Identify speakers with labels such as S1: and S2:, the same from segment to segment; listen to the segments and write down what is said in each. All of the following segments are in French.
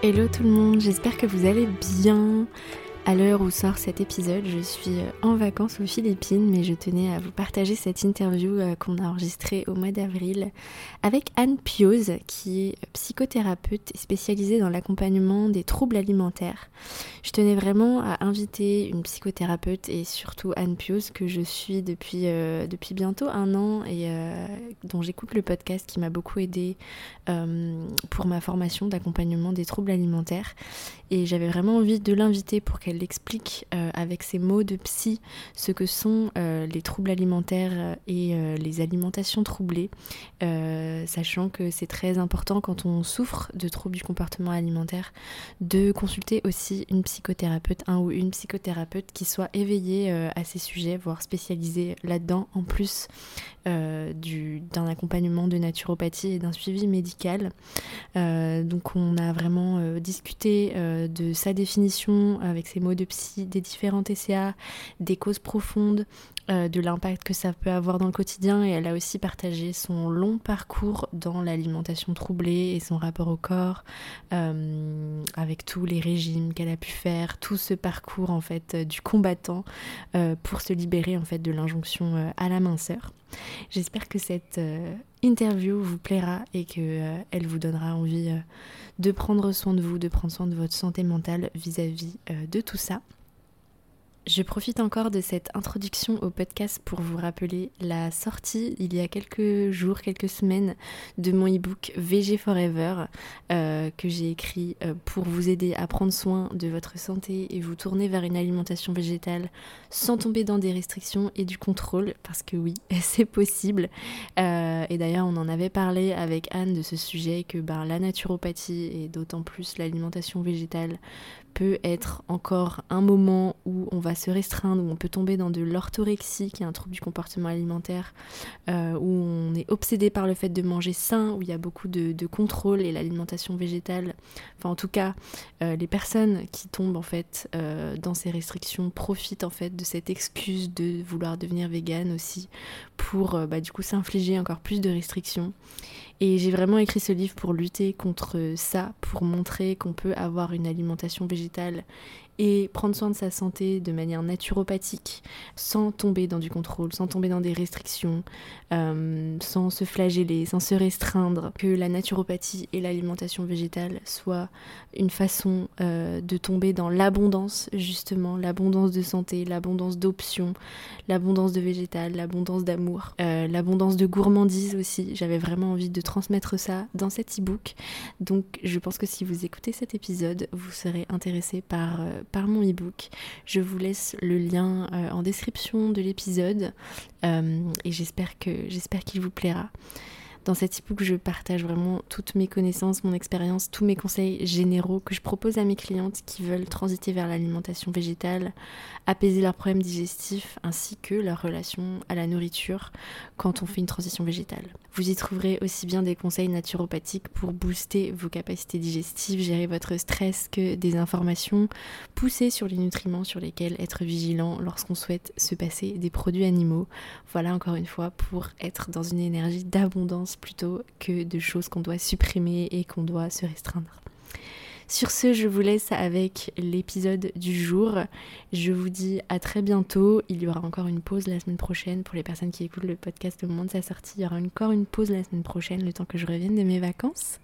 S1: Hello tout le monde, j'espère que vous allez bien. À l'heure où sort cet épisode, je suis euh, en vacances aux Philippines, mais je tenais à vous partager cette interview euh, qu'on a enregistrée au mois d'avril avec Anne Pioz, qui est psychothérapeute spécialisée dans l'accompagnement des troubles alimentaires. Je tenais vraiment à inviter une psychothérapeute et surtout Anne Pioz, que je suis depuis, euh, depuis bientôt un an et dont j'écoute le podcast qui m'a beaucoup aidé pour ma formation d'accompagnement des troubles alimentaires. Et j'avais vraiment envie de l'inviter pour qu'elle explique euh, avec ses mots de psy ce que sont euh, les troubles alimentaires euh, et les alimentations troublées, sachant que c'est très important quand on souffre de troubles du comportement alimentaire de consulter aussi une psychothérapeute, un ou une psychothérapeute qui soit éveillée à ces sujets, voire spécialisée là-dedans, en plus d'un accompagnement de naturopathie et d'un suivi médical. donc on a vraiment discuté de sa définition avec ses mots de psy, des différents TCA, des causes profondes, euh, de l'impact que ça peut avoir dans le quotidien et elle a aussi partagé son long parcours dans l'alimentation troublée et son rapport au corps euh, avec tous les régimes qu'elle a pu faire, tout ce parcours en fait euh, du combattant pour se libérer en fait de l'injonction à la minceur. J'espère que cette interview vous plaira et que elle vous donnera envie de prendre soin de vous, de prendre soin de votre santé mentale vis à -vis, de tout ça. Je profite encore de cette introduction au podcast pour vous rappeler la sortie il y a quelques jours, quelques semaines de mon e-book VG Forever euh, que j'ai écrit euh, pour vous aider à prendre soin de votre santé et vous tourner vers une alimentation végétale sans tomber dans des restrictions et du contrôle parce que oui, c'est possible. Euh, et d'ailleurs, on en avait parlé avec Anne de ce sujet que ben, la naturopathie et d'autant plus l'alimentation végétale peut être encore un moment où on va se restreindre, où on peut tomber dans de l'orthorexie, qui est un trouble du comportement alimentaire, euh, où on est obsédé par le fait de manger sain, où il y a beaucoup de, contrôle et l'alimentation végétale. Enfin, en tout cas, euh, les personnes qui tombent en fait euh, dans ces restrictions profitent en fait de cette excuse de vouloir devenir végane aussi pour bah, du coup s'infliger encore plus de restrictions. Et j'ai vraiment écrit ce livre pour lutter contre ça, pour montrer qu'on peut avoir une alimentation végétale et prendre soin de sa santé de manière naturopathique, sans tomber dans du contrôle, sans tomber dans des restrictions, euh, sans se flageller, sans se restreindre, que la naturopathie et l'alimentation végétale soient une façon euh, de tomber dans l'abondance, justement, l'abondance de santé, l'abondance d'options, l'abondance de végétal, l'abondance d'amour, euh, l'abondance de gourmandise aussi. J'avais vraiment envie de transmettre ça dans cet e-book. Donc je pense que si vous écoutez cet épisode, vous serez intéressé par par mon ebook. Je vous laisse le lien euh, en description de l'épisode euh, et j'espère qu'il vous plaira. Dans cet e-book, je partage vraiment toutes mes connaissances, mon expérience, tous mes conseils généraux que je propose à mes clientes qui veulent transiter vers l'alimentation végétale, apaiser leurs problèmes digestifs ainsi que leur relation à la nourriture quand on fait une transition végétale. Vous y trouverez aussi bien des conseils naturopathiques pour booster vos capacités digestives, gérer votre stress que des informations poussées sur les nutriments sur lesquels être vigilant lorsqu'on souhaite se passer des produits animaux. Voilà encore une fois pour être dans une énergie d'abondance plutôt que de choses qu'on doit supprimer et qu'on doit se restreindre. Sur ce, je vous laisse avec l'épisode du jour. Je vous dis à très bientôt. Il y aura encore une pause la semaine prochaine pour les personnes qui écoutent le podcast au moment de sa sortie. Il y aura encore une pause la semaine prochaine, le temps que je revienne de mes vacances.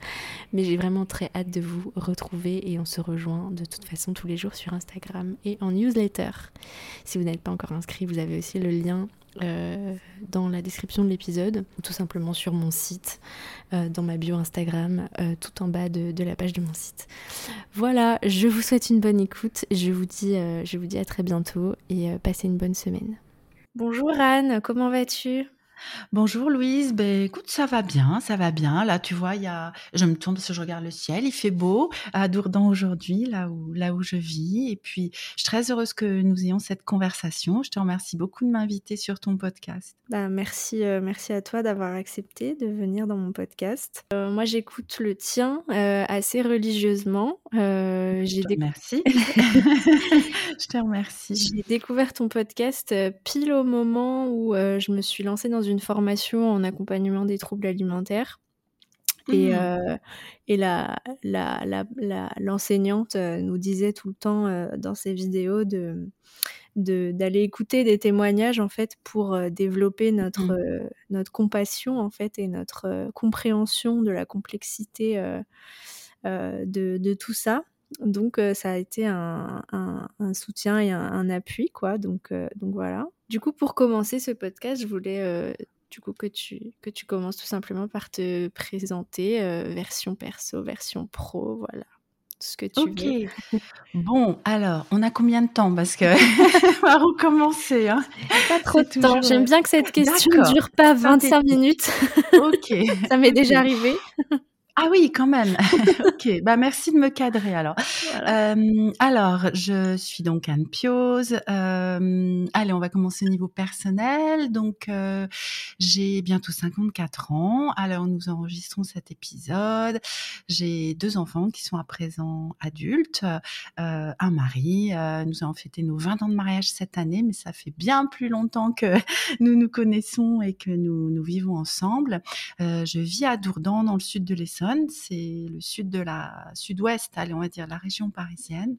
S1: Mais j'ai vraiment très hâte de vous retrouver et on se rejoint de toute façon tous les jours sur Instagram et en newsletter. Si vous n'êtes pas encore inscrit, vous avez aussi le lien euh, dans la description de l'épisode, ou tout simplement sur mon site, euh, dans ma bio Instagram, euh, tout en bas de, de, la page de mon site. Voilà, je vous souhaite une bonne écoute, je vous dis, je vous dis à très bientôt et passez une bonne semaine. Bonjour Anne, comment vas-tu?
S2: Bonjour Louise, ben écoute, ça va bien, ça va bien. Là, tu vois, il y a, je me tourne parce que je regarde le ciel, il fait beau à Dourdan aujourd'hui, là où, là où je vis. Et puis, je suis très heureuse que nous ayons cette conversation. Je te remercie beaucoup de m'inviter sur ton podcast.
S1: Bah, merci, euh, merci à toi d'avoir accepté de venir dans mon podcast. Euh, moi, j'écoute le tien euh, assez religieusement.
S2: je te remercie. je te remercie.
S1: J'ai découvert ton podcast pile au moment où je me suis lancée dans une formation en accompagnement des troubles alimentaires. Et,
S2: Mmh.
S1: euh, et la, l'enseignante euh, nous disait tout le temps euh, dans ses vidéos de, de, d'aller écouter des témoignages en fait pour développer notre,
S2: Mmh.
S1: euh, notre compassion en fait et notre compréhension de la complexité de, de tout ça. Donc euh, ça a été un, un, un soutien et un, un appui quoi. Donc, euh, donc voilà. Du coup pour commencer ce podcast, je voulais euh, du coup que tu, que tu commences tout simplement par te présenter, version perso, version pro, voilà, tout ce que tu
S2: Ok.
S1: veux.
S2: Bon, alors, on a combien de temps? Parce que on va recommencer. Hein.
S1: Pas trop de temps,
S2: toujours,
S1: j'aime bien que cette question ne dure pas 25
S2: synthétique.
S1: minutes,
S2: Ok.
S1: ça m'est déjà arrivé.
S2: Ah oui, quand même. ok, bah merci de me cadrer alors.
S1: Voilà.
S2: Euh, alors, je suis donc Anne Pioz. Euh, allez, on va commencer au niveau personnel. Donc, euh, j'ai bientôt 54 ans. Alors, nous enregistrons cet épisode. J'ai deux enfants qui sont à présent adultes, euh, un mari. Euh, nous avons fêté nos 20 ans de mariage cette année, mais ça fait bien plus longtemps que nous nous connaissons et que nous, nous vivons ensemble. Euh, je vis à Dourdan, dans le sud de l'Essonne. C'est le sud de la sud-ouest, allez, on va dire la région parisienne.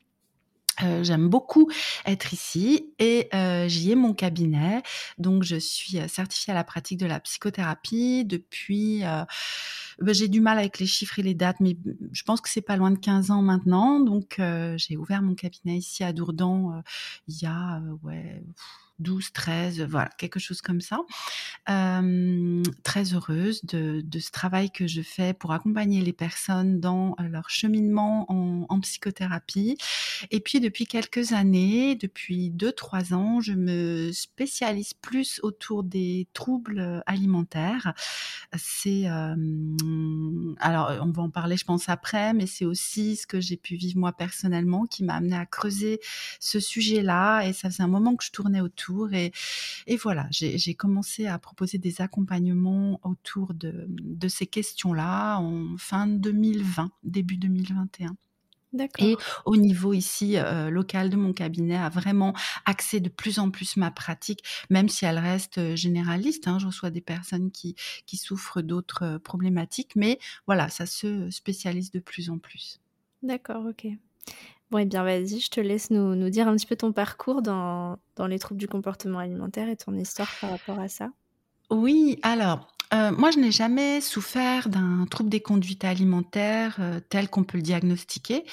S2: Euh, J'aime beaucoup être ici et euh, j'y ai mon cabinet. Donc, je suis certifiée à la pratique de la psychothérapie depuis. Euh, ben, j'ai du mal avec les chiffres et les dates, mais je pense que c'est pas loin de 15 ans maintenant. Donc, euh, j'ai ouvert mon cabinet ici à Dourdan il y a ouais. 12, 13, voilà, quelque chose comme ça. Euh, très heureuse de, ce travail que je fais pour accompagner les personnes dans leur cheminement en, psychothérapie. Et puis depuis quelques années, depuis 2-3 ans, je me spécialise plus autour des troubles alimentaires. C'est euh, alors on va en parler, je pense après, mais c'est aussi ce que j'ai pu vivre moi personnellement qui m'a amené à creuser ce sujet-là. Et ça faisait un moment que je tournais autour et, voilà, j'ai commencé à proposer des accompagnements autour de ces questions-là en fin 2020, début 2021. Et au niveau ici euh, local de mon cabinet, a vraiment axé de plus en plus ma pratique, même si elle reste généraliste. Hein, je reçois des personnes qui, qui souffrent d'autres problématiques, mais voilà, ça se spécialise de plus en plus.
S1: D'accord, ok. Bon, et eh bien vas-y, je te laisse nous, nous, dire un petit peu ton parcours dans, dans les troubles du comportement alimentaire et ton histoire par rapport à ça.
S2: Oui, alors, euh, moi, je n'ai jamais souffert d'un trouble des conduites alimentaires euh, tel qu'on peut le diagnostiquer.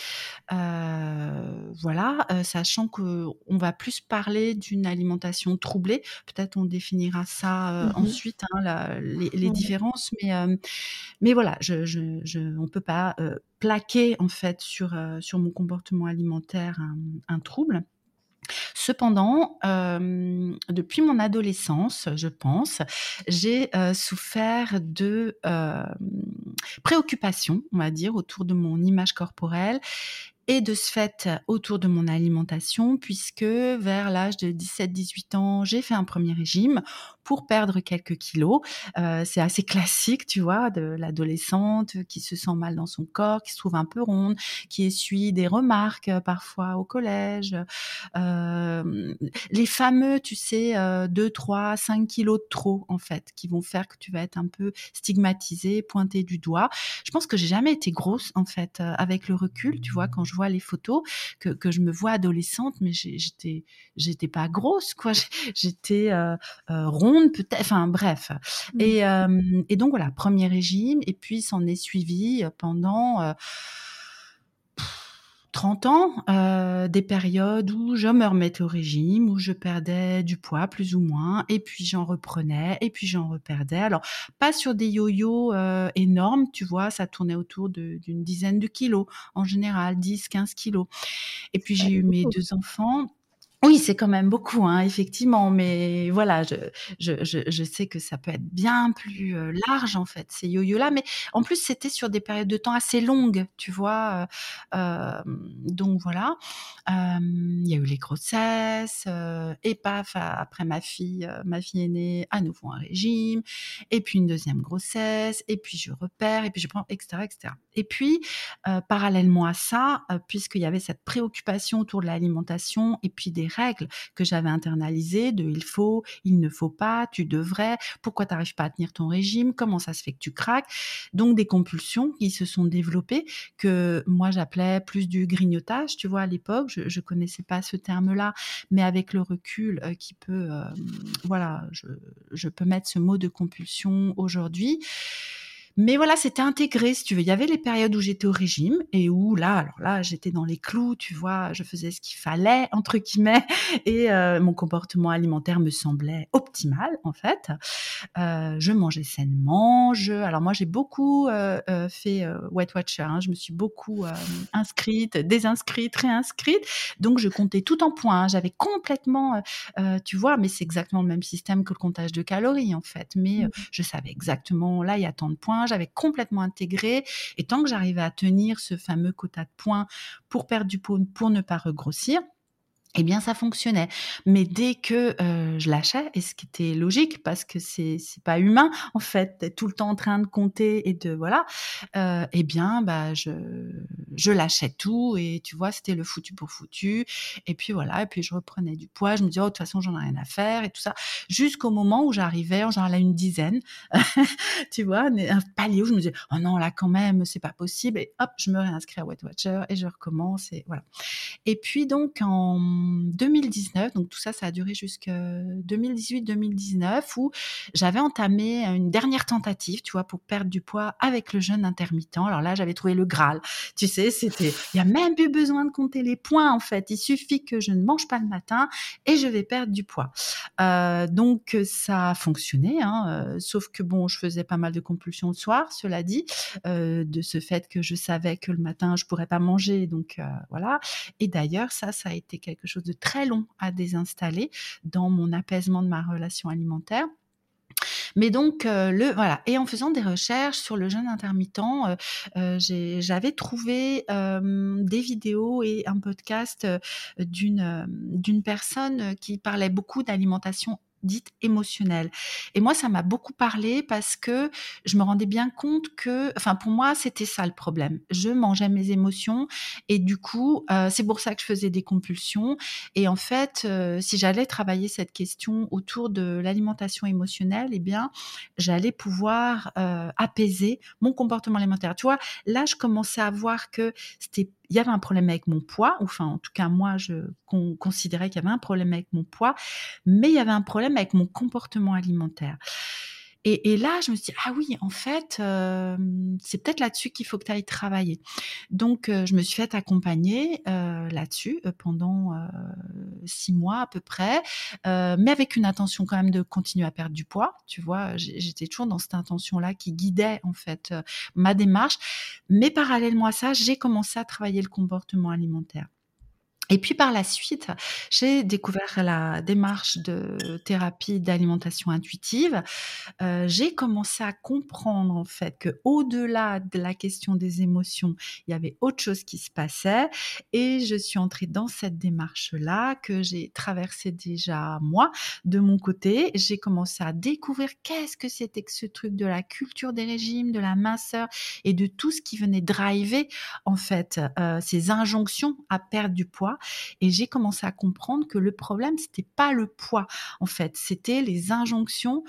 S2: Euh, voilà, sachant qu'on va plus parler d'une alimentation troublée. Peut-être on définira ça mmh ensuite, hein, la, les, les mmh différences. Mais, mais voilà, je, je, je, on ne peut pas plaquer en fait sur, sur mon comportement alimentaire un, un trouble. Cependant, euh, depuis mon adolescence, je pense, j'ai euh, souffert de euh, préoccupations, on va dire, autour de mon image corporelle et de ce fait autour de mon alimentation, puisque vers l'âge de 17-18 ans, j'ai fait un premier régime pour perdre quelques kilos. Euh, c'est assez classique, tu vois, de l'adolescente qui se sent mal dans son corps, qui se trouve un peu ronde, qui essuie des remarques euh, parfois au collège. Euh, les fameux, tu sais, euh, 2, 3, 5 kilos de trop, en fait, qui vont faire que tu vas être un peu stigmatisé, pointé du doigt. Je pense que j'ai jamais été grosse, en fait, euh, avec le recul, tu vois, quand je vois les photos, que, que je me vois adolescente, mais j'étais, j'étais pas grosse, quoi. J'étais euh, euh, peut-être. Enfin, bref. Mmh. Et, euh, et, donc voilà, premier régime, et puis s'en est suivi pendant. Euh, 30 ans, euh, des périodes où je me remettais au régime, où je perdais du poids plus ou moins, et puis j'en reprenais, et puis j'en reperdais. Alors, pas sur des yo-yo euh, énormes, tu vois, ça tournait autour d'une dizaine de kilos, en général, 10, 15 kilos. Et puis j'ai eu mes deux enfants. Oui, c'est quand même beaucoup, hein, effectivement, mais voilà, je, sais que ça peut être bien plus euh, large, en fait, ces yo-yo-là, mais en plus, c'était sur des périodes de temps assez longues, tu vois, euh, donc voilà, euh, il y a eu les grossesses, euh, et paf, après ma fille, euh, ma fille est née, à nouveau un régime, et puis une deuxième grossesse, et puis je repère, et puis je prends, etc., etc. Et puis, euh, parallèlement à ça, puisqu'il y avait cette préoccupation autour de l'alimentation, et puis des règles que j'avais internalisées de il faut, il ne faut pas, tu devrais, pourquoi tu n'arrives pas à tenir ton régime, comment ça se fait que tu craques. Donc des compulsions qui se sont développées que moi j'appelais plus du grignotage, tu vois, à l'époque, je, je connaissais pas ce terme-là, mais avec le recul euh, qui peut, euh, voilà, je, je peux mettre ce mot de compulsion aujourd'hui. Mais voilà, c'était intégré, si tu veux. Il y avait les périodes où j'étais au régime et où là, alors là, j'étais dans les clous, tu vois, je faisais ce qu'il fallait, entre guillemets, et euh, mon comportement alimentaire me semblait optimal, en fait. Euh, je mangeais sainement. Je... Alors moi, j'ai beaucoup euh, fait Weight Watcher. Hein. Je me suis beaucoup inscrite, désinscrite, réinscrite. Donc, je comptais tout en points. Hein. J'avais complètement, tu vois, mais c'est exactement le même système que le comptage de calories, en fait. Mais mmh. je savais exactement, là, il y a tant de points j'avais complètement intégré. Et tant que j'arrivais à tenir ce fameux quota de points pour perdre du poids, pour ne pas regrossir, eh bien ça fonctionnait. Mais dès que euh, je lâchais, et ce qui était logique parce que c'est c'est pas humain en fait, tout le temps en train de compter et de voilà, euh, eh bien bah je je lâchais tout et tu vois c'était le foutu pour foutu. Et puis voilà, et puis je reprenais du poids. Je me disais oh de toute façon j'en ai rien à faire et tout ça, jusqu'au moment où j'arrivais genre à une dizaine, tu vois, un palier où je me disais oh non là quand même c'est pas possible et hop je me réinscris à Weight Watcher et je recommence et voilà. Et puis donc en 2019, donc tout ça, ça a duré jusqu'à 2018-2019, où j'avais entamé une dernière tentative, tu vois, pour perdre du poids avec le jeûne intermittent. Alors là, j'avais trouvé le Graal. Tu sais, c'était, il y a même plus besoin de compter les points, en fait. Il suffit que je ne mange pas le matin et je vais perdre du poids. Euh, donc, ça a fonctionné, hein, euh, sauf que bon, je faisais pas mal de compulsions le soir, cela dit, euh, de ce fait que je savais que le matin, je pourrais pas manger. Donc, voilà. Et d'ailleurs, ça, ça a été quelque chose de très long à désinstaller dans mon apaisement de ma relation alimentaire. Mais donc euh, le voilà et en faisant des recherches sur le jeûne intermittent, euh, euh, j'avais trouvé des vidéos et un podcast d'une d'une personne qui parlait beaucoup d'alimentation dite émotionnelle. Et moi, ça m'a beaucoup parlé parce que je me rendais bien compte que, enfin, pour moi, c'était ça le problème. Je mangeais mes émotions et du coup, euh, c'est pour ça que je faisais des compulsions. Et en fait, euh, si j'allais travailler cette question autour de l'alimentation émotionnelle, eh bien, j'allais pouvoir euh, apaiser mon comportement alimentaire. Tu vois, là, je commençais à voir que c'était il y avait un problème avec mon poids, enfin en tout cas moi je considérais qu'il y avait un problème avec mon poids, mais il y avait un problème avec mon comportement alimentaire. Et, là, je me suis dit, ah oui, en fait, euh, c'est peut-être là-dessus qu'il faut que tu ailles travailler. Donc, euh, je me suis fait accompagner euh, là-dessus pendant six mois à peu près, mais avec une intention quand même de continuer à perdre du poids. Tu vois, j'étais toujours dans cette intention-là qui guidait en fait ma démarche. Mais parallèlement à ça, j'ai commencé à travailler le comportement alimentaire. Et puis par la suite, j'ai découvert la démarche de thérapie d'alimentation intuitive. Euh, j'ai commencé à comprendre en fait que au-delà de la question des émotions, il y avait autre chose qui se passait. Et je suis entrée dans cette démarche-là que j'ai traversée déjà moi de mon côté. J'ai commencé à découvrir qu'est-ce que c'était que ce truc de la culture des régimes, de la minceur et de tout ce qui venait driver en fait euh, ces injonctions à perdre du poids et j'ai commencé à comprendre que le problème, c'était pas le poids, en fait, c'était les injonctions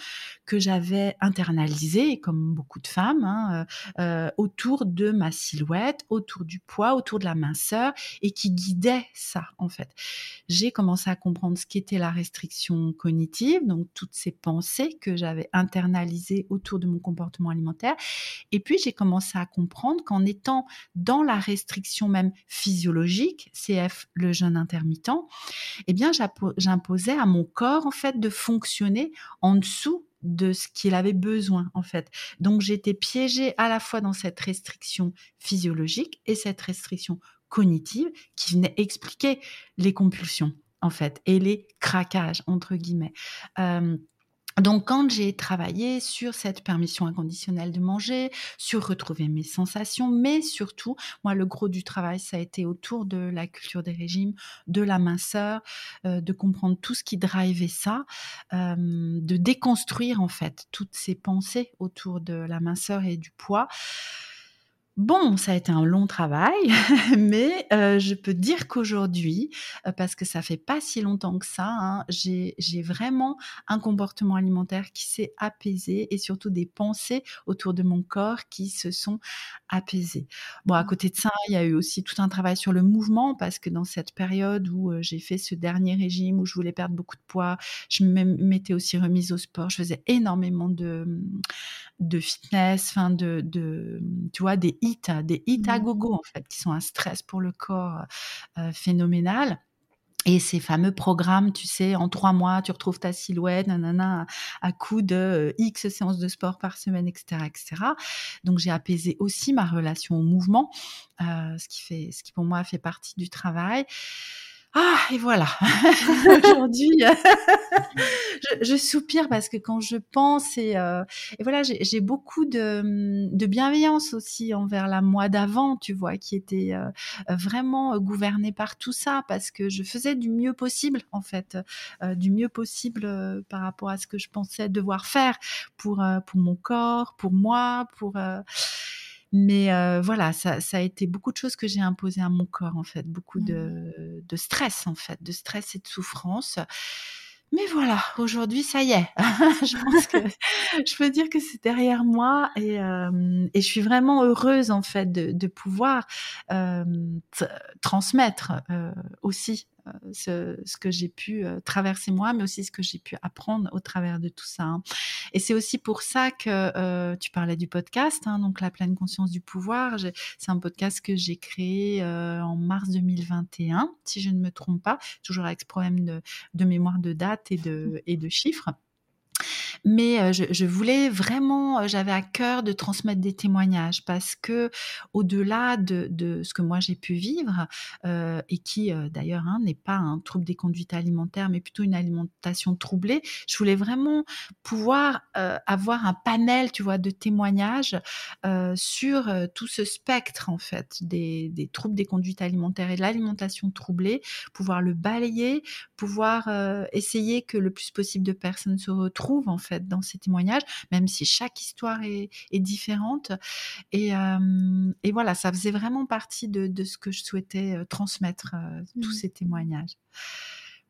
S2: que j'avais internalisées, comme beaucoup de femmes, hein, euh, euh, autour de ma silhouette, autour du poids, autour de la minceur, et qui guidaient ça, en fait. J'ai commencé à comprendre ce qu'était la restriction cognitive, donc toutes ces pensées que j'avais internalisées autour de mon comportement alimentaire. Et puis, j'ai commencé à comprendre qu'en étant dans la restriction même physiologique, CF, le jeûne intermittent, eh bien, j'imposais à mon corps, en fait, de fonctionner en dessous de ce qu'il avait besoin en fait. Donc j'étais piégée à la fois dans cette restriction physiologique et cette restriction cognitive qui venait expliquer les compulsions en fait et les craquages entre guillemets. Euh, donc, quand j'ai travaillé sur cette permission inconditionnelle de manger, sur retrouver mes sensations, mais surtout, moi, le gros du travail, ça a été autour de la culture des régimes, de la minceur, euh, de comprendre tout ce qui drivait ça, euh, de déconstruire en fait toutes ces pensées autour de la minceur et du poids Bon, ça a été un long travail, mais heu, je peux dire qu'aujourd'hui, heu, parce que ça fait pas si longtemps que ça, hein, j'ai vraiment un comportement alimentaire qui s'est apaisé et surtout des pensées autour de mon corps qui se sont apaisées. Bon, à
S1: Mmh.
S2: côté de ça, il y a eu aussi tout un travail sur le mouvement parce que dans cette période où, heu, j'ai fait ce dernier régime, où je voulais perdre beaucoup de poids, je m'étais aussi remise au sport. Je faisais énormément de, mmh, de fitness, enfin de de, mmh, tu vois, des HIIT, des HIIT à
S1: Mmh.
S2: gogo, en fait, qui sont un stress pour le corps, heu, phénoménal et ces fameux programmes, tu sais, en 3 mois, tu retrouves ta silhouette, nanana, à coup de, heu, X séances de sport par semaine et cetera et cetera. Donc j'ai apaisé aussi ma relation au mouvement, ce qui fait ce qui pour moi fait partie du travail. Ah et voilà, aujourd'hui, je je soupire parce que quand je pense et heu et voilà, j'ai beaucoup de, mmh, de bienveillance aussi envers la moi d'avant, tu vois? Qui était, heu, vraiment, gouvernée par tout ça parce que je faisais du mieux possible, en fait, du mieux possible, par rapport à ce que je pensais devoir faire pour, pour mon corps, pour moi, pour, mais heu, voilà, ça ça a été beaucoup de choses que j'ai imposées à mon corps, en fait, beaucoup
S1: Mmh.
S2: de de stress, en fait, de stress et de souffrance. Mais voilà, aujourd'hui, ça y est. Je pense que je peux dire que c'est derrière moi et hem et je suis vraiment heureuse, en fait, de de pouvoir, t transmettre, heu, aussi, ce ce que j'ai pu, heu, traverser moi, mais aussi ce que j'ai pu apprendre au travers de tout ça, hein. Et c'est aussi pour ça que, heu, tu parlais du podcast, hein, donc la pleine conscience du pouvoir. C'est un podcast que j'ai créé, en mars 2021, si je ne me trompe pas, toujours avec ce problème de de mémoire de date et de et de chiffres. Mais je voulais vraiment, j'avais à cœur de transmettre des témoignages parce qu'au-delà de de ce que moi j'ai pu vivre, et qui, d'ailleurs, hein, n'est pas un trouble des conduites alimentaires, mais plutôt une alimentation troublée. Je voulais vraiment pouvoir, avoir un panel, tu vois, de témoignages, sur, tout ce spectre, en fait, des troubles des conduites alimentaires et de l'alimentation troublée, pouvoir le balayer, pouvoir, essayer que le plus possible de personnes se retrouvent, en fait, dans ces témoignages, même si chaque histoire est est différente et hem et voilà, ça faisait vraiment partie de de ce que je souhaitais, heu, transmettre, heu, tous
S1: Mmh.
S2: ces témoignages.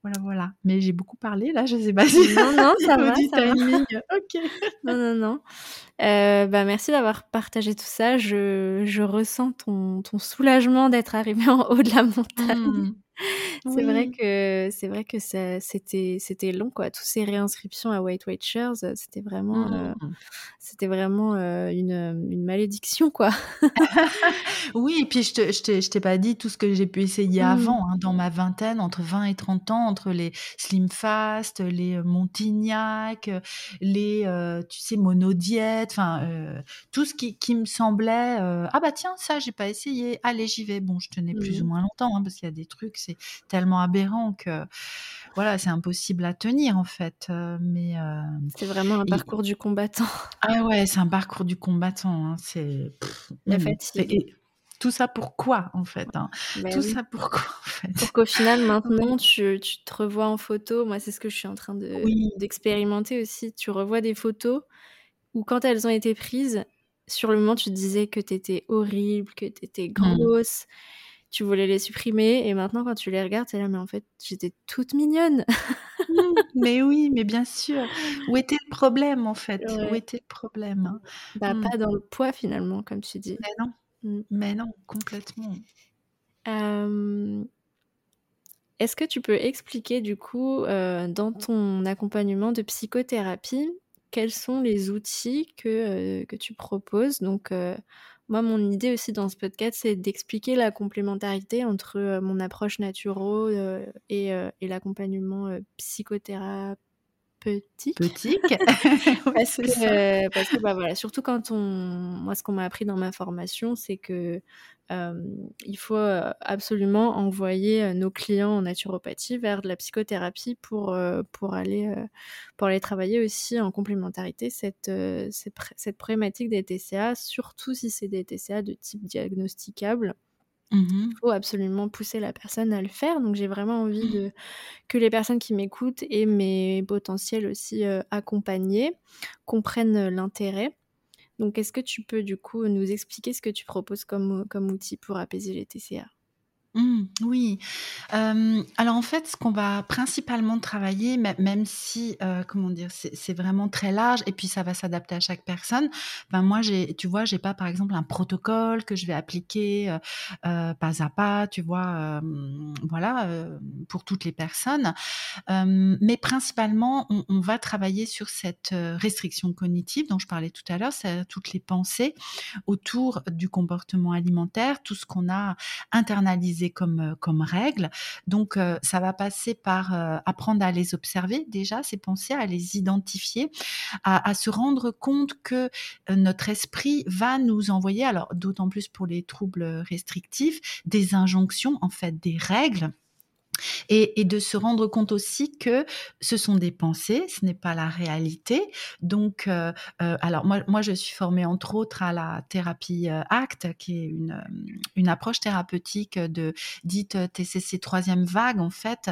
S2: Voilà, voilà. Mais j'ai beaucoup parlé là, je sais pas si
S1: Non, non, ça va, ça va.
S2: timing, OK.
S1: Non, non, non. Bah, merci d'avoir partagé tout ça. Je je ressens ton ton soulagement d'être arrivé en haut de la montagne.
S2: Mmh.
S1: C'est vrai
S2: Oui.
S1: que c'est vrai que ça c'était c'était long, quoi. Tous ces réinscriptions à Weight Watchers, heu, c'était vraiment, heu,
S2: Mmh.
S1: c'était vraiment, heu, une, une malédiction, quoi.
S2: Oui et puis je te je t'ai je t'ai pas dit tout ce que j'ai pu essayer
S1: Mmh.
S2: avant, hein, dans ma vingtaine, entre 20 et 30 ans, entre les Slim Fast, les, Montignac, les, heu, tu sais, monodiètes, enfin, tout ce qui qui me semblait, «Ah bah tiens, ça j'ai pas essayé, allez j'y vais». Bon, je tenais plus ou
S1: Mmh.
S2: moins longtemps, hein, parce qu'il y a des trucs, c'est tellement aberrant que, voilà, c'est impossible à tenir en fait, heu, mais hem
S1: C'est vraiment un
S2: et
S1: parcours du combattant.
S2: ah ouais, c'est un parcours du combattant, hein, c'est
S1: La fatigue.
S2: tout ça pourquoi, en fait, hein?
S1: Bah,
S2: Tout
S1: oui.
S2: ça pourquoi, en
S1: Pour
S2: fait?
S1: qu'au final, maintenant, tu tu te revois en photo. Moi, c'est ce que je suis en train de
S2: Oui.
S1: d'expérimenter aussi. Tu revois des photos où quand elles ont été prises, sur le moment, tu te disais que tu étais horrible, que tu étais
S2: Mmh.
S1: Tu voulais les supprimer et maintenant quand tu les regardes, tu es là: «Mais en fait, j'étais toute mignonne!»
S2: Mmh, mais oui, mais bien sûr. Où était le problème, en fait? Où était le problème?
S1: Bah,
S2: Mmh.
S1: pas dans le poids finalement, comme tu dis.
S2: Mais non,
S1: Mmh.
S2: mais non, complètement.
S1: Est-ce que tu peux expliquer du coup, heu, dans ton accompagnement de psychothérapie, quels sont les outils que, heu, que tu proposes? Donc, heu, moi mon idée aussi dans ce podcast, c'est d'expliquer la complémentarité entre, heu, mon approche naturo, heu et et l'accompagnement, heu, psychothérapeutique. Parce que, parce que, bah, voilà, surtout quand on moi ce qu'on m'a appris dans ma formation, c'est que, il faut, heu, absolument envoyer, heu, nos clients en naturopathie vers de la psychothérapie pour, pour aller, pour aller travailler aussi en complémentarité cette, cette problématique des TCA, surtout si c'est des TCA de type diagnosticable.
S2: Mmh
S1: Il faut absolument pousser la personne à le faire, donc j'ai vraiment envie de que les personnes qui m'écoutent et mes potentiels aussi, accompagnés comprennent, l'intérêt. Donc, est-ce que tu peux du coup nous expliquer ce que tu proposes comme, comme outil pour apaiser les TCA
S2: Mmh, oui. alors en fait, ce qu'on va principalement travailler, même si, comment dire? C'est vraiment très large et puis ça va s'adapter à chaque personne. Ben, moi, tu vois, j'ai pas, par exemple, un protocole que je vais appliquer, pas à pas, tu vois? voilà, pour toutes les personnes. mais principalement, on va travailler sur cette, restriction cognitive dont je parlais tout à l'heure, c'est toutes les pensées autour du comportement alimentaire, tout ce qu'on a internalisé comme, euh, comme règle. Donc, euh, ça va passer par euh, apprendre à les observer déjà, ces pensées, à les identifier, à, se rendre compte que notre esprit va nous envoyer, alors d'autant plus pour les troubles restrictifs, des injonctions, en fait, des règles et, de se rendre compte aussi que ce sont des pensées, ce n'est pas la réalité. Donc, euh, euh, alors moi, moi, je suis formée entre autres à la thérapie euh, ACT, qui est une, une approche thérapeutique de dite TCC troisième vague en fait,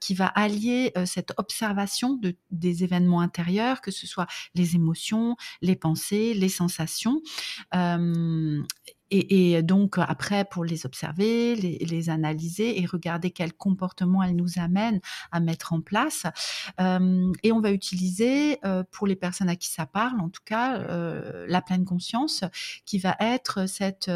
S2: qui va allier cette observation de, des événements intérieurs, que ce soit les émotions, les pensées, les sensations, et, donc après, pour les observer, les, analyser et regarder quel comportement elles nous amènent à mettre en place. et on va utiliser, pour les personnes à qui ça parle, en tout cas, la pleine conscience, qui va être cet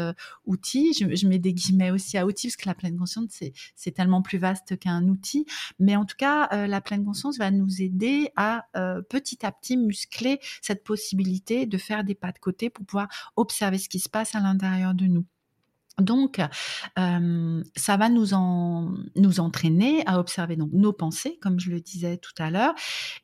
S2: outil. Je, mets des guillemets aussi à outil, parce que la pleine conscience, c'est tellement plus vaste qu'un outil. Mais en tout cas, la pleine conscience va nous aider à petit à petit muscler cette possibilité de faire des pas de côté pour pouvoir observer ce qui se passe à l'intérieur de nous. Donc, ça va nous, nous entraîner à observer donc nos pensées, comme je le disais tout à l'heure,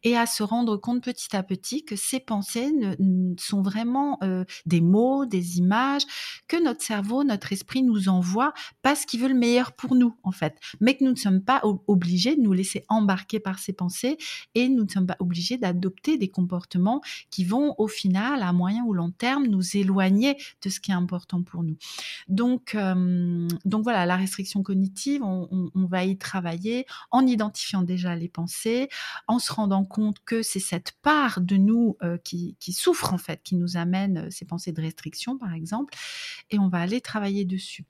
S2: et à se rendre compte petit à petit que ces pensées ne, sont vraiment des mots, des images que notre cerveau, notre esprit nous envoie parce qu'il veut le meilleur pour nous, en fait, mais que nous ne sommes pas obligés de nous laisser embarquer par ces pensées et nous ne sommes pas obligés d'adopter des comportements qui vont, au final, à moyen ou long terme, nous éloigner de ce qui est important pour nous. Donc, donc, donc voilà, la restriction cognitive, on, va y travailler en identifiant déjà les pensées, en se rendant compte que c'est cette part de nous qui, qui, souffre en fait, qui nous amène ces pensées de restriction par exemple, et on va aller travailler dessus.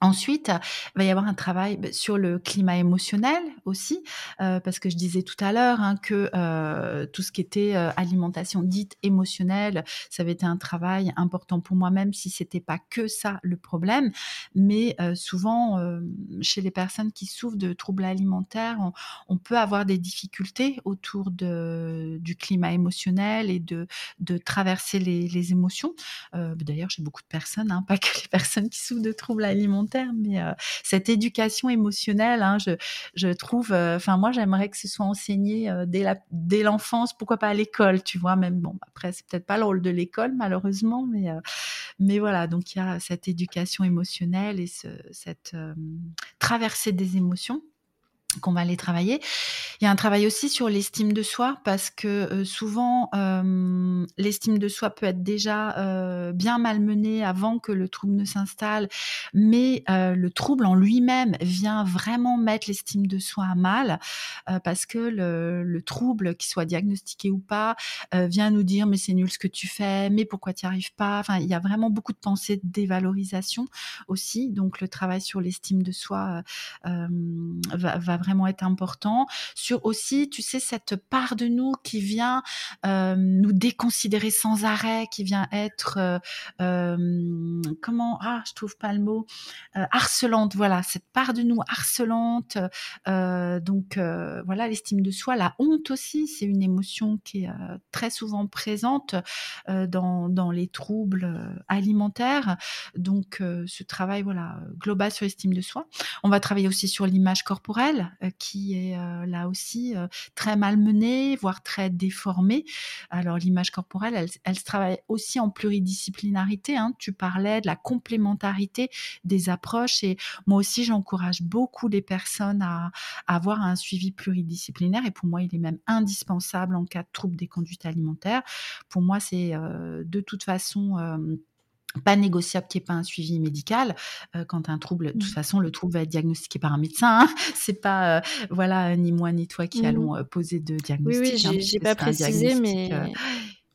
S2: Ensuite, il va y avoir un travail bah, sur le climat émotionnel aussi, euh, parce que je disais tout à l'heure hein, que euh, tout ce qui était euh, alimentation dite émotionnelle, ça avait été un travail important pour moi, même si c'était pas que ça le problème. Mais souvent, chez les personnes qui souffrent de troubles alimentaires, on, peut avoir des difficultés autour du climat émotionnel et de, traverser les, les émotions. D'ailleurs, j'ai beaucoup de personnes, hein, pas que les personnes qui souffrent de troubles alimentaires mais euh, cette éducation émotionnelle, hein, je, trouve, euh, enfin moi j'aimerais que ce soit enseigné euh, dès l'enfance, pourquoi pas à l'école, tu vois, même bon après c'est peut-être pas le rôle de l'école malheureusement, mais mais voilà donc il y a cette éducation émotionnelle et ce, cette traversée des émotions qu'on va aller travailler. Il y a un travail aussi sur l'estime de soi parce que euh, souvent euh, l'estime de soi peut être déjà euh, bien malmenée avant que le trouble ne s'installe, mais le trouble en lui-même vient vraiment mettre l'estime de soi à mal parce que le, le, trouble, qu'il soit diagnostiqué ou pas, vient nous dire mais c'est nul ce que tu fais, mais pourquoi tu n'y arrives pas? Enfin, il y a vraiment beaucoup de pensées de dévalorisation aussi. Donc le travail sur l'estime de soi va, va vraiment être important. Sur aussi, tu sais, cette part de nous qui vient euh, nous déconsidérer sans arrêt, qui vient être euh, euh, comment ah je trouve pas le mot harcelante. Voilà, cette part de nous harcelante. donc voilà, l'estime de soi, la honte aussi, c'est une émotion qui est très souvent présente dans, dans les troubles alimentaires. Donc ce travail voilà global sur l'estime de soi. On va travailler aussi sur l'image corporelle euh, qui est euh, là aussi euh, très malmenée, voire très déformée. Alors l'image corporelle, elle, se travaille aussi en pluridisciplinarité. Hein. Tu parlais de la complémentarité des approches et moi aussi j'encourage beaucoup les personnes à, avoir un suivi pluridisciplinaire et pour moi il est même indispensable en cas de trouble des conduites alimentaires. Pour moi c'est de toute façon pas négociable qu'il n'y ait pas un suivi médical. Euh, quand un trouble, de toute mmh. façon, le trouble va être diagnostiqué par un médecin. Hein. C'est pas, euh, voilà, ni moi ni toi qui mmh. allons euh, poser de diagnostic.
S1: Oui, oui, hein, j'ai pas précisé, mais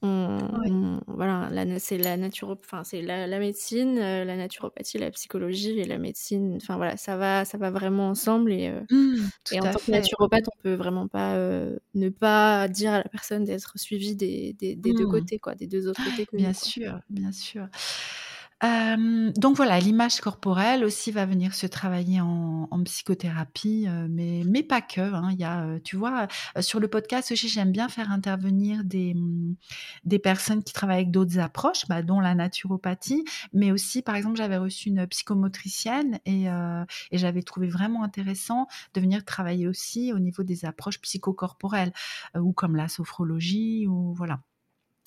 S1: voilà, c'est la enfin c'est la, médecine, euh, la naturopathie, la psychologie et la médecine. Enfin voilà, ça va, ça va vraiment ensemble et, euh, mmh, et en tant que naturopathe, on peut vraiment pas euh, ne pas dire à la personne d'être suivie des, des, des deux mmh. côtés, quoi, des deux autres côtés.
S2: bien sûr, bien sûr donc voilà, l'image corporelle aussi va venir se travailler en, psychothérapie, mais, mais pas que. Hein. Y a, tu vois, sur le podcast aussi, j'aime bien faire intervenir des, mmh, des personnes qui travaillent avec d'autres approches, bah, dont la naturopathie, mais aussi, par exemple, j'avais reçu une psychomotricienne et, et j'avais trouvé vraiment intéressant de venir travailler aussi au niveau des approches psychocorporelles, ou comme la sophrologie, ou voilà.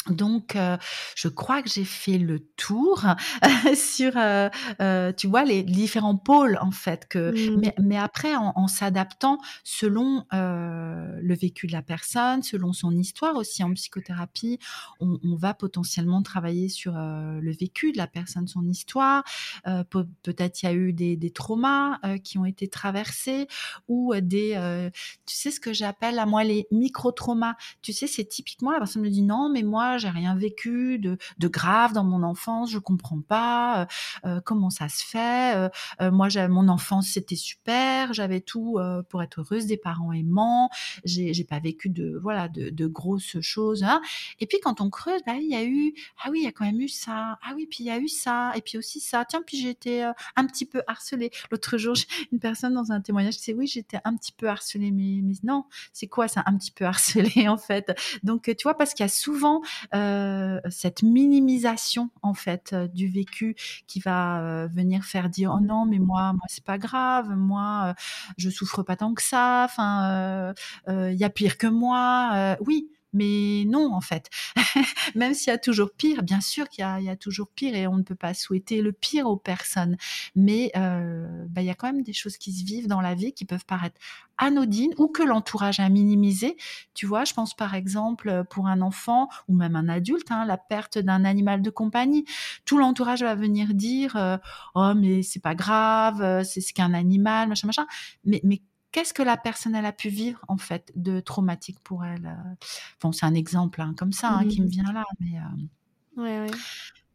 S2: Donc, euh, je crois que j'ai fait le tour sur, euh, euh, tu vois, les différents pôles en fait. Que, mmh. mais, après, en, s'adaptant selon le vécu de la personne, selon son histoire aussi en psychothérapie, on, va potentiellement travailler sur le vécu de la personne, son histoire. Peut-être il y a eu des, des traumas qui ont été traversés ou des, tu sais ce que j'appelle à moi les micro-traumas. Tu sais, c'est typiquement la personne me dit non, mais moi j'ai rien vécu de, grave dans mon enfance, je comprends pas euh, euh, comment ça se fait. Euh, moi, mon enfance c'était super, j'avais tout pour être heureuse, des parents aimants, j'ai, j'ai pas vécu de voilà de, grosses choses. Hein. Et puis quand on creuse, bah, il y a eu ah oui, il y a quand même eu ça, ah oui, puis il y a eu ça, et puis aussi ça. Tiens, puis j'étais un petit peu harcelée. L'autre jour, une personne dans un témoignage qui oui, j'étais un petit peu harcelée, mais, mais non, c'est quoi ça, un petit peu harcelée en fait? Donc tu vois, parce qu'il y a souvent euh, cette minimisation en fait euh, du vécu qui va euh, venir faire dire oh non mais moi moi c'est pas grave moi je souffre pas tant que ça enfin il y a pire que moi oui mais non, en fait. Même s'il y a toujours pire, bien sûr qu'il y, a toujours pire et on ne peut pas souhaiter le pire aux personnes. Mais euh, bah, il y a quand même des choses qui se vivent dans la vie qui peuvent paraître anodines ou que l'entourage a minimisé. Tu vois, je pense par exemple pour un enfant ou même un adulte, hein, la perte d'un animal de compagnie. Tout l'entourage va venir dire euh, Oh, mais c'est pas grave, euh, c'est ce qu'un animal, machin, machin. Mais, mais qu'est-ce que la personne elle a pu vivre en fait de traumatique pour elle euh? Bon, c'est un exemple hein, comme ça hein, qui me mmh. vient là, mais,
S1: euh, ouais, ouais.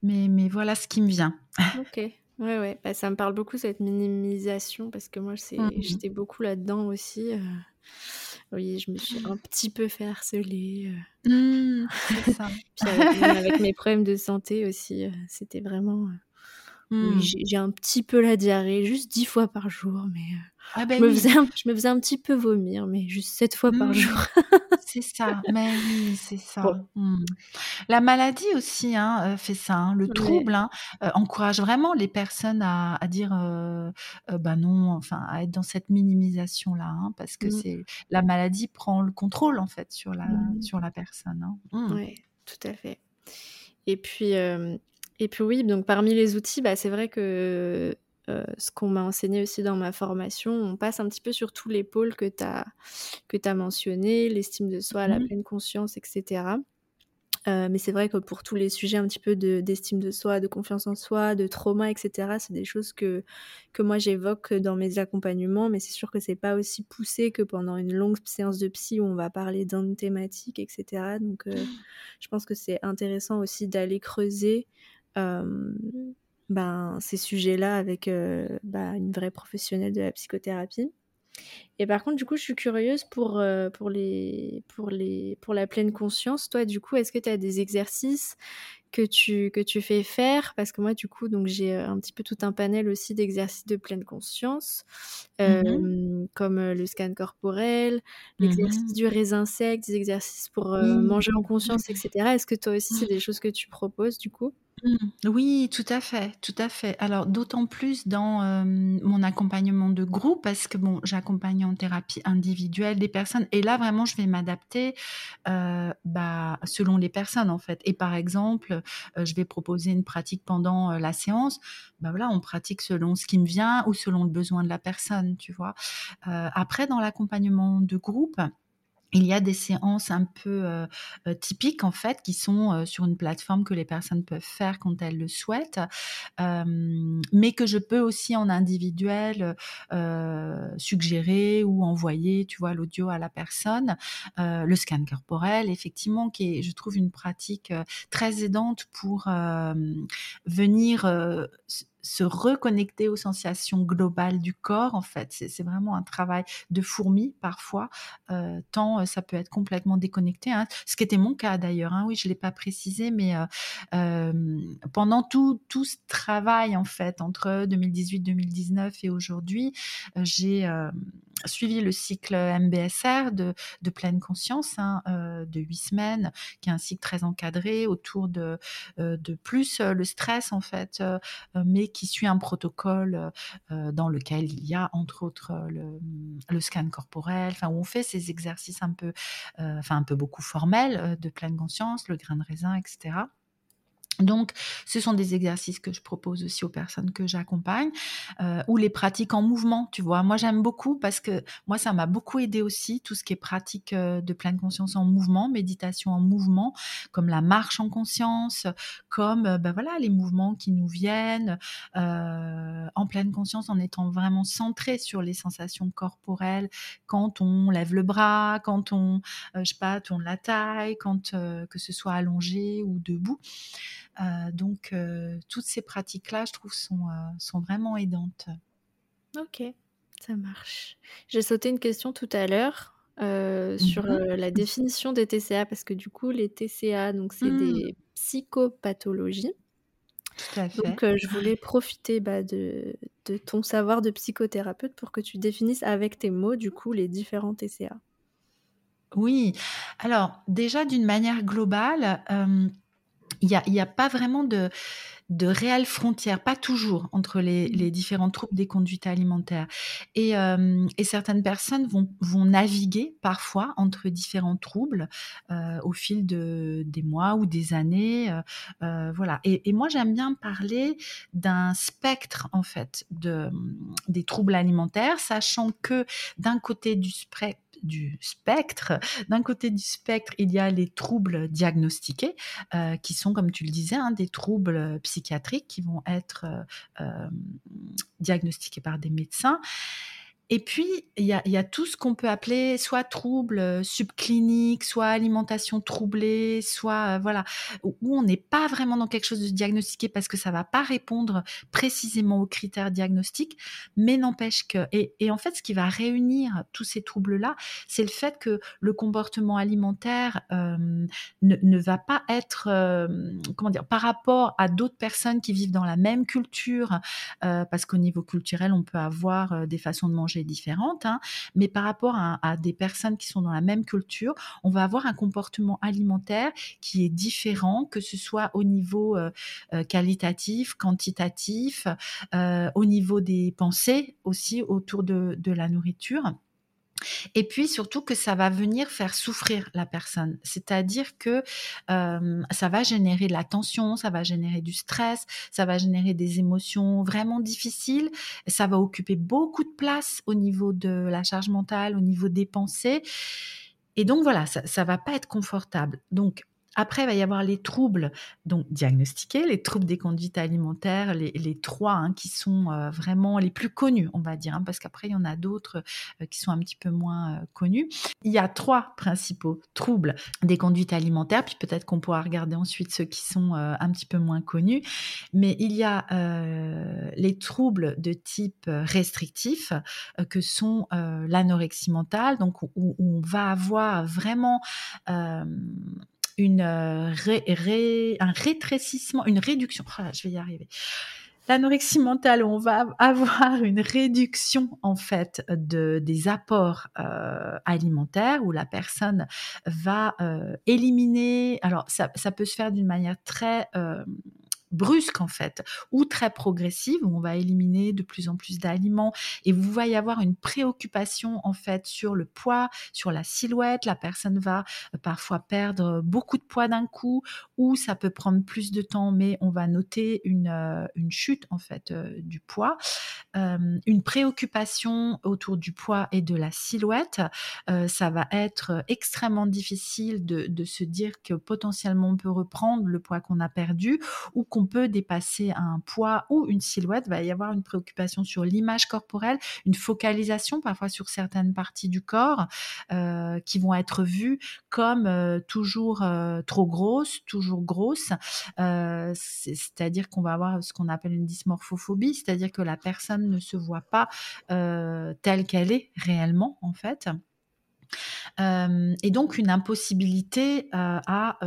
S2: mais mais voilà ce qui me vient.
S1: Ok. Ouais, ouais. Bah, ça me parle beaucoup cette minimisation parce que moi, c'est, mmh j'étais beaucoup là-dedans aussi. Euh. Oui, je me suis un petit peu fait harceler. Mmh, c'est ça. Puis avec, mes problèmes de santé aussi, c'était vraiment. J'ai un petit peu la diarrhée, juste dix fois par jour, mais ah ben je, me faisais un, je me faisais un petit peu vomir, mais juste sept fois par mmh. jour.
S2: c'est ça, mais oui, c'est ça. Mmh. La maladie aussi hein, euh, fait ça. Hein. Le trouble hein, euh, encourage vraiment les personnes à, à dire euh, bah non, enfin à être dans cette minimisation là, parce que mmh. c'est la maladie prend le contrôle en fait sur la sur la personne.
S1: Oui, tout à fait. Et puis et puis oui, donc parmi les outils, bah, c'est vrai que euh, ce qu'on m'a enseigné aussi dans ma formation, on passe un petit peu sur tous les pôles que tu as, que as mentionnés, l'estime de soi, la mmh pleine conscience, etc. Euh, mais c'est vrai que pour tous les sujets un petit peu d'estime de, soi, de confiance en soi, de trauma, etc., c'est des choses que, que moi j'évoque dans mes accompagnements, mais c'est sûr que c'est pas aussi poussé que pendant une longue séance de psy où on va parler d'une thématique, etc. Donc euh, mmh. je pense que c'est intéressant aussi d'aller creuser ben, ces sujets-là avec euh, bah, une vraie professionnelle de la psychothérapie. Et par contre, du coup, je suis curieuse pour, euh, pour, les, pour, les, pour la pleine conscience. Toi, du coup, est-ce que tu as des exercices que tu, que tu fais faire? Parce que moi, du coup, donc j'ai euh, un petit peu tout un panel aussi d'exercices de pleine conscience, mmh comme le scan corporel, l'exercice mmh du raisin sec, des exercices pour manger en conscience, etc. Est-ce que toi aussi, c'est des choses que tu proposes, du coup?
S2: Mmh. Oui, tout à fait, tout à fait. Alors d'autant plus dans, mon accompagnement de groupe parce que bon, j'accompagne en thérapie individuelle des personnes et là vraiment je vais m'adapter, bah, selon les personnes en fait et par exemple, je vais proposer une pratique pendant, la séance, bah, voilà, on pratique selon ce qui me vient ou selon le besoin de la personne, tu vois? après dans l'accompagnement de groupe il y a des séances un peu euh, euh, typiques en fait qui sont euh, sur une plateforme que les personnes peuvent faire quand elles le souhaitent, mais que je peux aussi en individuel suggérer ou envoyer, tu vois, l'audio à la personne. le scan corporel, effectivement, qui est, je trouve, une pratique très aidante pour venir se reconnecter aux sensations globales du corps. En fait, c'est vraiment un travail de fourmi parfois, euh, tant euh, ça peut être complètement déconnecté. Hein. Ce qui était mon cas d'ailleurs. Hein. Oui, je l'ai pas précisé, mais euh, pendant tout tout ce travail en fait entre 2018, 2019 et aujourd'hui, j'ai suivi le cycle MBSR de, pleine conscience hein, de huit semaines, qui est un cycle très encadré autour de, de plus le stress en fait, mais qui suit un protocole euh, euh, dans lequel il y a entre autres euh, le, scan corporel, où on fait ces exercices un peu, enfin un peu beaucoup formels de pleine conscience, le grain de raisin, etc. Donc, ce sont des exercices que je propose aussi aux personnes que j'accompagne, euh, ou les pratiques en mouvement, tu vois. Moi, j'aime beaucoup parce que moi, ça m'a beaucoup aidé aussi, tout ce qui est pratique euh, de pleine conscience en mouvement, méditation en mouvement, comme la marche en conscience, comme euh, ben voilà, les mouvements qui nous viennent en pleine conscience, en étant vraiment centré sur les sensations corporelles, quand on lève le bras, quand on, je sais pas, tourne la taille, quand que ce soit allongé ou debout. Euh, donc, euh, toutes ces pratiques-là, je trouve, sont, euh, sont vraiment aidantes.
S1: Ok, ça marche. J'ai sauté une question tout à l'heure sur mmh la définition des TCA, parce que du coup, les TCA, donc c'est mmh. des psychopathologies. Tout à fait. Donc, je voulais profiter bah, de, de, ton savoir de psychothérapeute pour que tu définisses avec tes mots, du coup, les différents TCA.
S2: Oui, alors déjà d'une manière globale, il n'y a, y a pas vraiment de, de réelles frontières, pas toujours, entre les, mmh. les différents troubles des conduites alimentaires. Et, et certaines personnes vont, vont naviguer parfois entre différents troubles euh, au fil de, des mois ou des années. Euh voilà. Et, et moi, j'aime bien parler d'un spectre, en fait, de, des troubles alimentaires, sachant que d'un côté du spectre, du spectre. D'un côté du spectre, il y a les troubles diagnostiqués, euh, qui sont, comme tu le disais, hein, des troubles psychiatriques qui vont être euh, euh, diagnostiqués par des médecins. Et puis, il y a, tout ce qu'on peut appeler soit troubles euh, subcliniques, soit alimentation troublée, soit, euh, voilà, où on n'est pas vraiment dans quelque chose de diagnostiqué parce que ça va pas répondre précisément aux critères diagnostiques, mais n'empêche que, et, en fait, ce qui va réunir tous ces troubles-là, c'est le fait que le comportement alimentaire euh, ne, va pas être, comment dire, par rapport à d'autres personnes qui vivent dans la même culture, parce qu'au niveau culturel, on peut avoir des façons de manger différentes, hein, mais par rapport à, des personnes qui sont dans la même culture, on va avoir un comportement alimentaire qui est différent, que ce soit au niveau euh, euh, qualitatif, quantitatif, euh, au niveau des pensées aussi autour de la nourriture. Et puis surtout que ça va venir faire souffrir la personne, c'est-à-dire que ça va générer de la tension, ça va générer du stress, ça va générer des émotions vraiment difficiles, ça va occuper beaucoup de place au niveau de la charge mentale, au niveau des pensées. Et donc voilà, ça, ça va pas être confortable. Donc après, il va y avoir les troubles donc diagnostiqués, les troubles des conduites alimentaires, les, trois hein, qui sont euh, vraiment les plus connus, on va dire, hein, parce qu'après, il y en a d'autres euh, qui sont un petit peu moins euh, connus. Il y a trois principaux troubles des conduites alimentaires, puis peut-être qu'on pourra regarder ensuite ceux qui sont un petit peu moins connus. Mais il y a les troubles de type restrictif, que sont l'anorexie mentale, donc où, on va avoir vraiment une, euh, un rétrécissement, une réduction. Oh je vais y arriver. L'anorexie mentale, on va avoir une réduction en fait de des apports euh, alimentaires où la personne va euh, éliminer. Alors ça peut se faire d'une manière très brusque en fait, ou très progressive, où on va éliminer de plus en plus d'aliments, et vous va y avoir une préoccupation en fait sur le poids, sur la silhouette, la personne va euh, parfois perdre beaucoup de poids d'un coup, ou ça peut prendre plus de temps, mais on va noter une, euh, chute en fait du poids, une préoccupation autour du poids et de la silhouette, ça va être extrêmement difficile de, de se dire que potentiellement on peut reprendre le poids qu'on a perdu ou qu'on peut dépasser un poids ou une silhouette, il va y avoir une préoccupation sur l'image corporelle, une focalisation parfois sur certaines parties du corps euh, qui vont être vues comme euh, toujours euh, trop grosses, toujours grosses. c'est-à-dire qu'on va avoir ce qu'on appelle une dysmorphophobie, c'est-à-dire que la personne ne se voit pas telle qu'elle est réellement en fait et donc une impossibilité à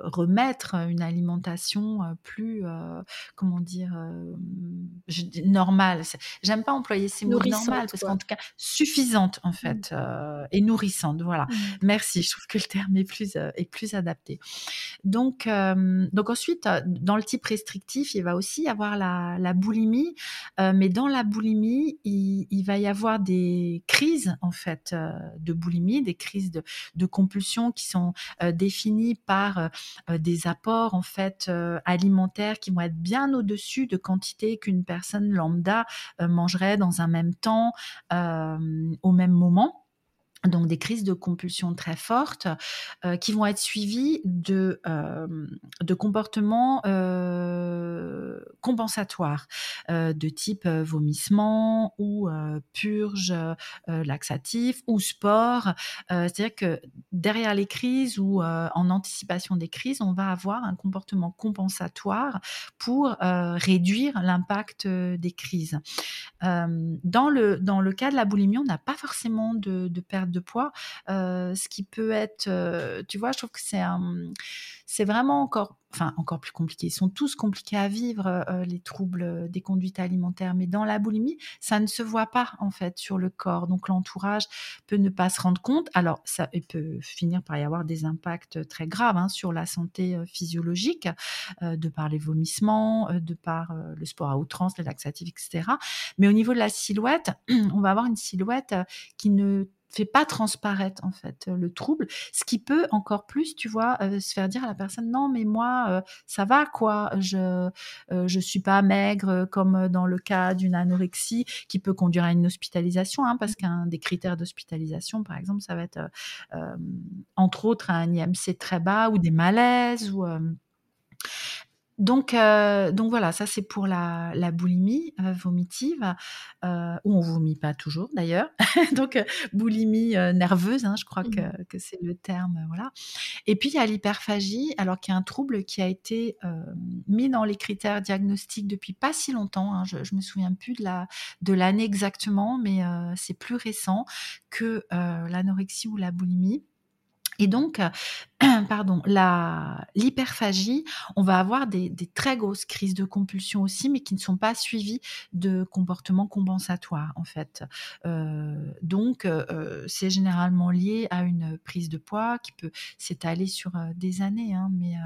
S2: remettre une alimentation plus, comment dire, normale. J'aime pas employer ces mots normal parce qu'en tout cas suffisante en mmh. fait et nourrissante. Voilà. Mmh. Merci. Je trouve que le terme est plus est plus adapté. Donc donc ensuite dans le type restrictif, il va aussi y avoir la, la boulimie, mais dans la boulimie, il, il, va y avoir des crises en fait de boulimie des crises de, compulsion qui sont euh, définies par euh, euh, des apports en fait alimentaires qui vont être bien au-dessus de quantité qu'une personne lambda mangerait dans un même temps au même moment donc des crises de compulsion très fortes euh, qui vont être suivies de, euh, de comportements euh, compensatoires de type vomissement ou purge laxatif ou sport. C'est-à-dire que derrière les crises ou en anticipation des crises, on va avoir un comportement compensatoire pour réduire l'impact des crises. dans, le, dans le cas de la boulimie, on n'a pas forcément de, de perte de poids, ce qui peut être, tu vois, je trouve que c'est c'est vraiment encore, enfin encore plus compliqué. Ils sont tous compliqués à vivre les troubles des conduites alimentaires, mais dans la boulimie, ça ne se voit pas en fait sur le corps. Donc l'entourage peut ne pas se rendre compte. Alors ça peut finir par y avoir des impacts très graves hein, sur la santé physiologique, de par les vomissements, de par le sport à outrance, les laxatifs, etc. Mais au niveau de la silhouette, on va avoir une silhouette qui ne fait pas transparaître en fait le trouble, ce qui peut encore plus, tu vois, euh, se faire dire à la personne non mais moi euh, ça va quoi, je euh, je suis pas maigre comme dans le cas d'une anorexie qui peut conduire à une hospitalisation, hein, parce mmh. qu'un des critères d'hospitalisation par exemple ça va être entre autres un IMC très bas ou des malaises ou donc, euh, donc voilà, ça c'est pour la, la boulimie euh, vomitive, euh, où on vomit pas toujours d'ailleurs. donc boulimie nerveuse, hein, je crois que, mmh. que c'est le terme, voilà. Et puis il y a l'hyperphagie, alors qu'il y a un trouble qui a été mis dans les critères diagnostiques depuis pas si longtemps. Hein, je, je me souviens plus de la de l'année exactement, mais c'est plus récent que l'anorexie ou la boulimie. Et donc, pardon, l'hyperphagie, on va avoir des, très grosses crises de compulsion aussi, mais qui ne sont pas suivies de comportements compensatoires, en fait. Euh, donc, euh, c'est généralement lié à une prise de poids qui peut s'étaler sur euh, des années, hein, mais,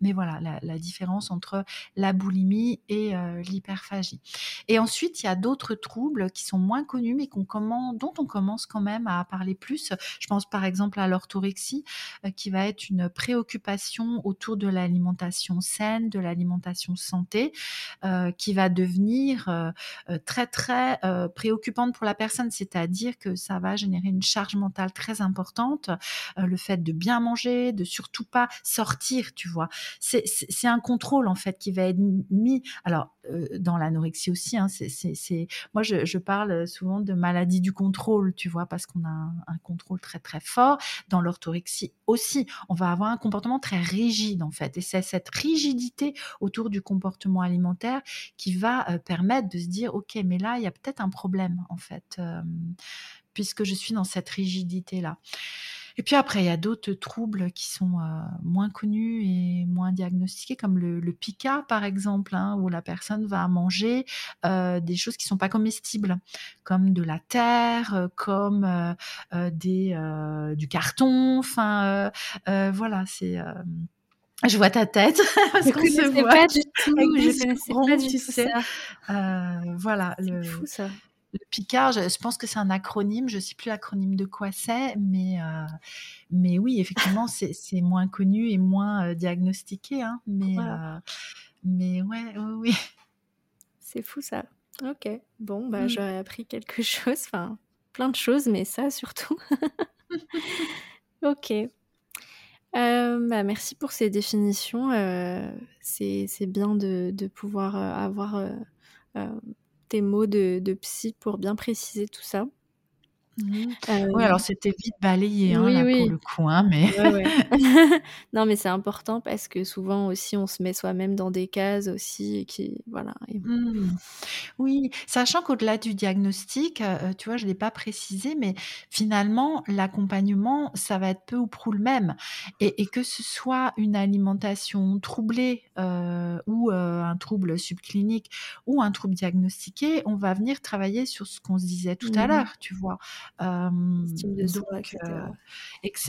S2: mais voilà, la, différence entre la boulimie et l'hyperphagie. Et ensuite, il y a d'autres troubles qui sont moins connus, mais dont on commence quand même à parler plus. Je pense par exemple à l'orthorexie qui va être une préoccupation autour de l'alimentation saine, de l'alimentation santé, euh, qui va devenir euh, très très préoccupante pour la personne, c'est-à-dire que ça va générer une charge mentale très importante, le fait de bien manger, de surtout pas sortir, tu vois. C'est un contrôle en fait qui va être mis. Alors dans l'anorexie aussi, hein, moi je, je, parle souvent de maladie du contrôle, tu vois, parce qu'on a un, un, contrôle très très fort. Dans l'orthorexie aussi, on va avoir un comportement très rigide en fait. Et c'est cette rigidité autour du comportement alimentaire qui va euh, permettre de se dire, ok, mais là, il y a peut-être un problème en fait, euh, puisque je suis dans cette rigidité là. Et puis après, il y a d'autres troubles qui sont euh, moins connus et moins diagnostiqués, comme le, le pica, par exemple, hein, où la personne va manger euh, des choses qui sont pas comestibles, comme de la terre, euh, comme euh, des, du carton. Enfin, voilà, c'est Je vois ta tête
S1: parce qu'on se voit. Pas du tout. Je connaissais pas du tout
S2: sais.
S1: ça.
S2: Voilà.
S1: C'est fou ça.
S2: Le Picard, je, pense que c'est un acronyme. Je ne sais plus l'acronyme de quoi c'est, mais euh, mais oui, effectivement, c'est moins connu et moins euh, diagnostiqué. Hein, mais mais ouais, oui, oui.
S1: C'est fou ça. Ok. Bon, bah, mmh. j'aurais appris quelque chose. Enfin, plein de choses, mais ça surtout. ok. Euh, bah, merci pour ces définitions. Euh, c'est bien de, de pouvoir euh, avoir tes mots de, de, psy pour bien préciser tout ça.
S2: Mmh. Oui, alors c'était vite balayé hein, là, pour le coup, hein, mais
S1: non, mais c'est important parce que souvent aussi on se met soi-même dans des cases aussi qui voilà
S2: mmh. Oui, sachant qu'au-delà du diagnostic, tu vois, je l'ai pas précisé, mais finalement l'accompagnement, ça va être peu ou prou le même et que ce soit une alimentation troublée, ou un trouble subclinique ou un trouble diagnostiqué, on va venir travailler sur ce qu'on se disait tout à mmh l'heure, tu vois?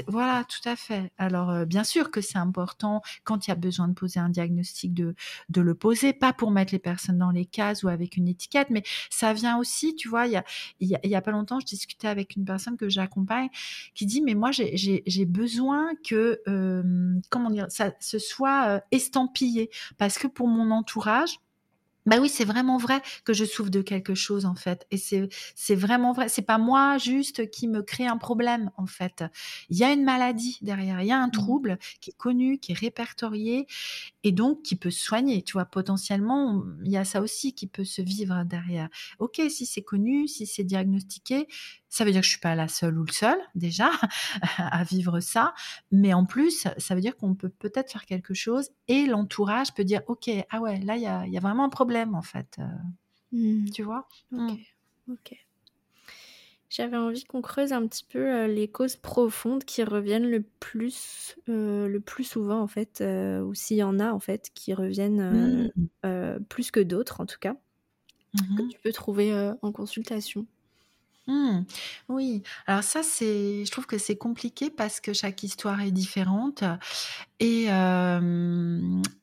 S2: Voilà, tout à fait. Alors, bien sûr que c'est important quand il y a besoin de poser un diagnostic de, de le poser, pas pour mettre les personnes dans les cases ou avec une étiquette, mais ça vient aussi, tu vois, il y a, il y a, pas longtemps, je discutais avec une personne que j'accompagne qui dit, mais moi, j'ai besoin que, comment dire, ça se soit estampillé parce que pour mon entourage, bah oui, c'est vraiment vrai que je souffre de quelque chose en fait, et c'est c'est vraiment vrai. C'est pas moi juste qui me crée un problème en fait. Il y a une maladie derrière, il y a un mmh. trouble qui est connu, qui est répertorié, et donc qui peut se soigner. Tu vois, potentiellement, il y a ça aussi qui peut se vivre derrière. Ok, si c'est connu, si c'est diagnostiqué, ça veut dire que je suis pas la seule ou le seul déjà à vivre ça, mais en plus, ça veut dire qu'on peut peut-être faire quelque chose et l'entourage peut dire ok, ah ouais, là il y a, y a, vraiment un problème en fait, euh, mmh. tu vois?
S1: Ok, mmh. ok. J'avais envie qu'on creuse un petit peu euh, les causes profondes qui reviennent le plus, euh, le plus souvent en fait, ou s'il y en a en fait qui reviennent mmh. plus que d'autres en tout cas, que tu peux trouver en consultation.
S2: Mmh. Oui, alors ça c'est je trouve que c'est compliqué parce que chaque histoire est différente et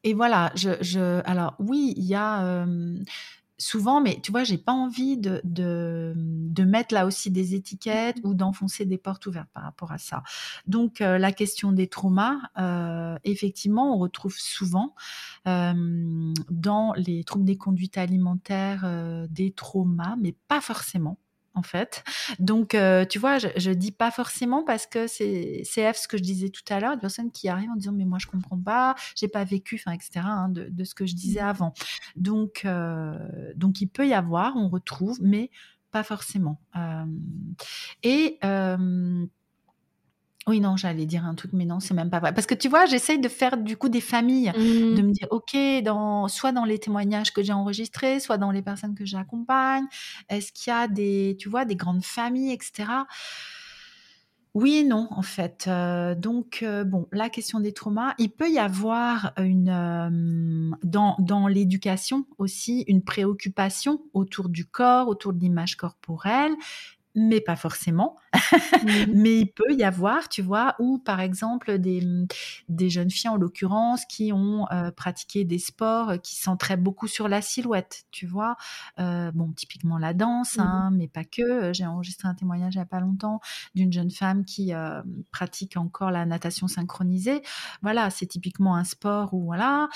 S2: et voilà, je je alors oui, il y a, souvent mais tu vois, j'ai pas envie de de, de mettre là aussi des étiquettes ou d'enfoncer des portes ouvertes par rapport à ça. Donc la question des traumas, effectivement, on retrouve souvent, dans les troubles des conduites alimentaires, des traumas, mais pas forcément en fait. Donc, euh, tu vois, je, je dis pas forcément parce que c'est CF ce que je disais tout à l'heure, des personnes qui arrivent en disant mais moi je comprends pas, j'ai pas vécu, enfin etc. Hein, de, de, ce que je disais mmh. avant. Donc, euh, donc il peut y avoir, on retrouve, mais pas forcément. Euh, et euh, oui, non, j'allais dire un truc, mais non, c'est même pas vrai. Parce que tu vois, j'essaye de faire du coup des familles, mmh. de me dire, ok, dans, soit dans les témoignages que j'ai enregistrés, soit dans les personnes que j'accompagne, est-ce qu'il y a des, tu vois, des grandes familles, etc. Oui et non, en fait. Euh, donc, euh, bon, la question des traumas, il peut y avoir une, euh, dans, dans l'éducation aussi, une préoccupation autour du corps, autour de l'image corporelle, mais pas forcément. Mmh. mais il peut y avoir, tu vois, ou par exemple des, mmh, des jeunes filles en l'occurrence qui ont euh, pratiqué des sports qui s'entraînent beaucoup sur la silhouette, tu vois. Euh, bon, typiquement la danse, mmh hein, mais pas que. J'ai enregistré un témoignage il n'y a pas longtemps d'une jeune femme qui euh, pratique encore la natation synchronisée. Voilà, c'est typiquement un sport où, voilà,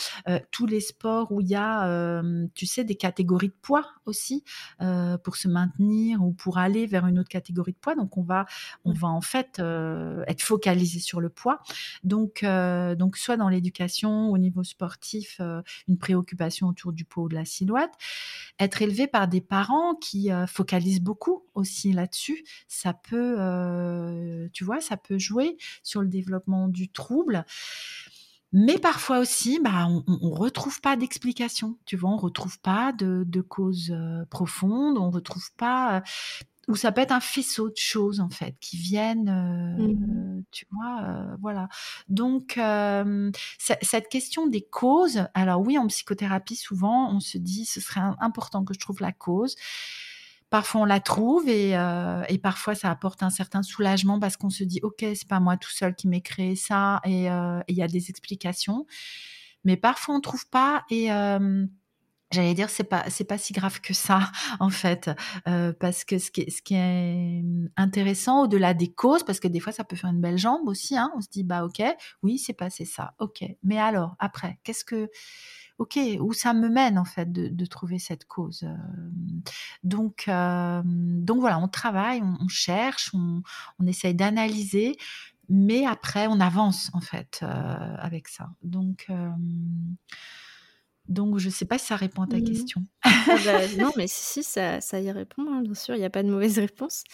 S2: tous les sports où il y a, tu sais, des catégories de poids aussi pour se maintenir ou pour aller vers une autre catégorie de poids. Donc, on va, on va en fait euh, être focalisé sur le poids. Donc, euh, donc soit dans l'éducation, au niveau sportif, euh, une préoccupation autour du poids ou de la silhouette. Être élevé par des parents qui focalisent beaucoup aussi là-dessus, ça peut, tu vois, ça peut jouer sur le développement du trouble. Mais parfois aussi, bah, on, on retrouve pas d'explication. Tu vois, on retrouve pas de, de cause profonde, on retrouve pas ou ça peut être un faisceau de choses en fait qui viennent, euh, mmh. tu vois, euh, voilà. Donc euh, cette question des causes, alors oui, en psychothérapie souvent on se dit ce serait important que je trouve la cause parfois on la trouve et, et, parfois ça apporte un certain soulagement parce qu'on se dit ok c'est pas moi tout seul qui m'ai créé ça et il y a des explications mais parfois on trouve pas et J'allais dire c'est pas c'est pas si grave que ça en fait. Euh, parce que ce qui est, ce qui est mmh, intéressant au-delà des causes parce que des fois ça peut faire une belle jambe aussi hein, on se dit bah ok oui c'est passé ça ok. Mais alors après qu'est-ce que ok où ça me mène en fait de, de trouver cette cause euh, donc euh, donc voilà on travaille on, cherche on, on essaye d'analyser mais après on avance en fait avec ça. Donc donc, je ne sais pas si ça répond à ta mmh. question.
S1: Ah bah, non, mais si, si ça, ça y répond, hein, bien sûr, il n'y a pas de mauvaise réponse.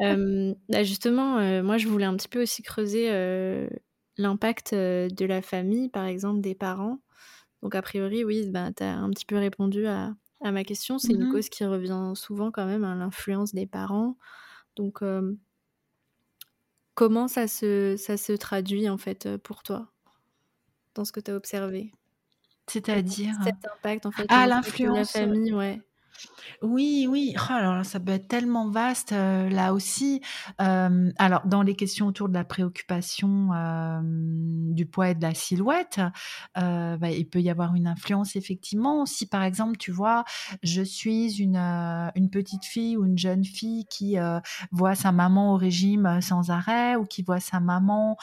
S1: euh, bah justement, euh, moi, je voulais un petit peu aussi creuser euh, l'impact euh, de la famille, par exemple, des parents. Donc, a priori, oui, bah, tu as un petit peu répondu à, à ma question. C'est mmh une cause qui revient souvent quand même, à l'influence des parents. Donc, comment ça se, ça se traduit, en fait, pour toi, dans ce que tu as observé?
S2: C'est-à-dire
S1: Cet impact, en fait,
S2: ah, l'influence de
S1: la famille, ouais.
S2: Oui, oui. Oh, alors ça peut être tellement vaste euh, là aussi. Euh, alors dans les questions autour de la préoccupation euh, du poids et de la silhouette, bah, il peut y avoir une influence effectivement. Si par exemple tu vois, je suis une une petite fille ou une jeune fille qui voit sa maman au régime sans arrêt ou qui voit sa maman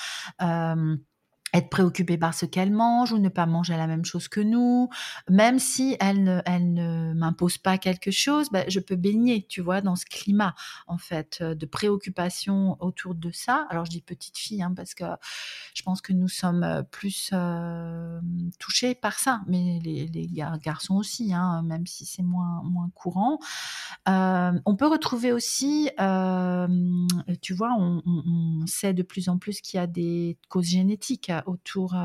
S2: être préoccupée par ce qu'elle mange ou ne pas manger la même chose que nous, même si elle ne, elle ne m'impose pas quelque chose, ben, je peux baigner, tu vois, dans ce climat en fait de préoccupation autour de ça. Alors je dis petite fille hein, parce que je pense que nous sommes plus euh, touchés par ça, mais les, garçons aussi, hein, même si c'est moins moins courant. Euh, on peut retrouver aussi, euh, tu vois, on, sait de plus en plus qu'il y a des causes génétiques autour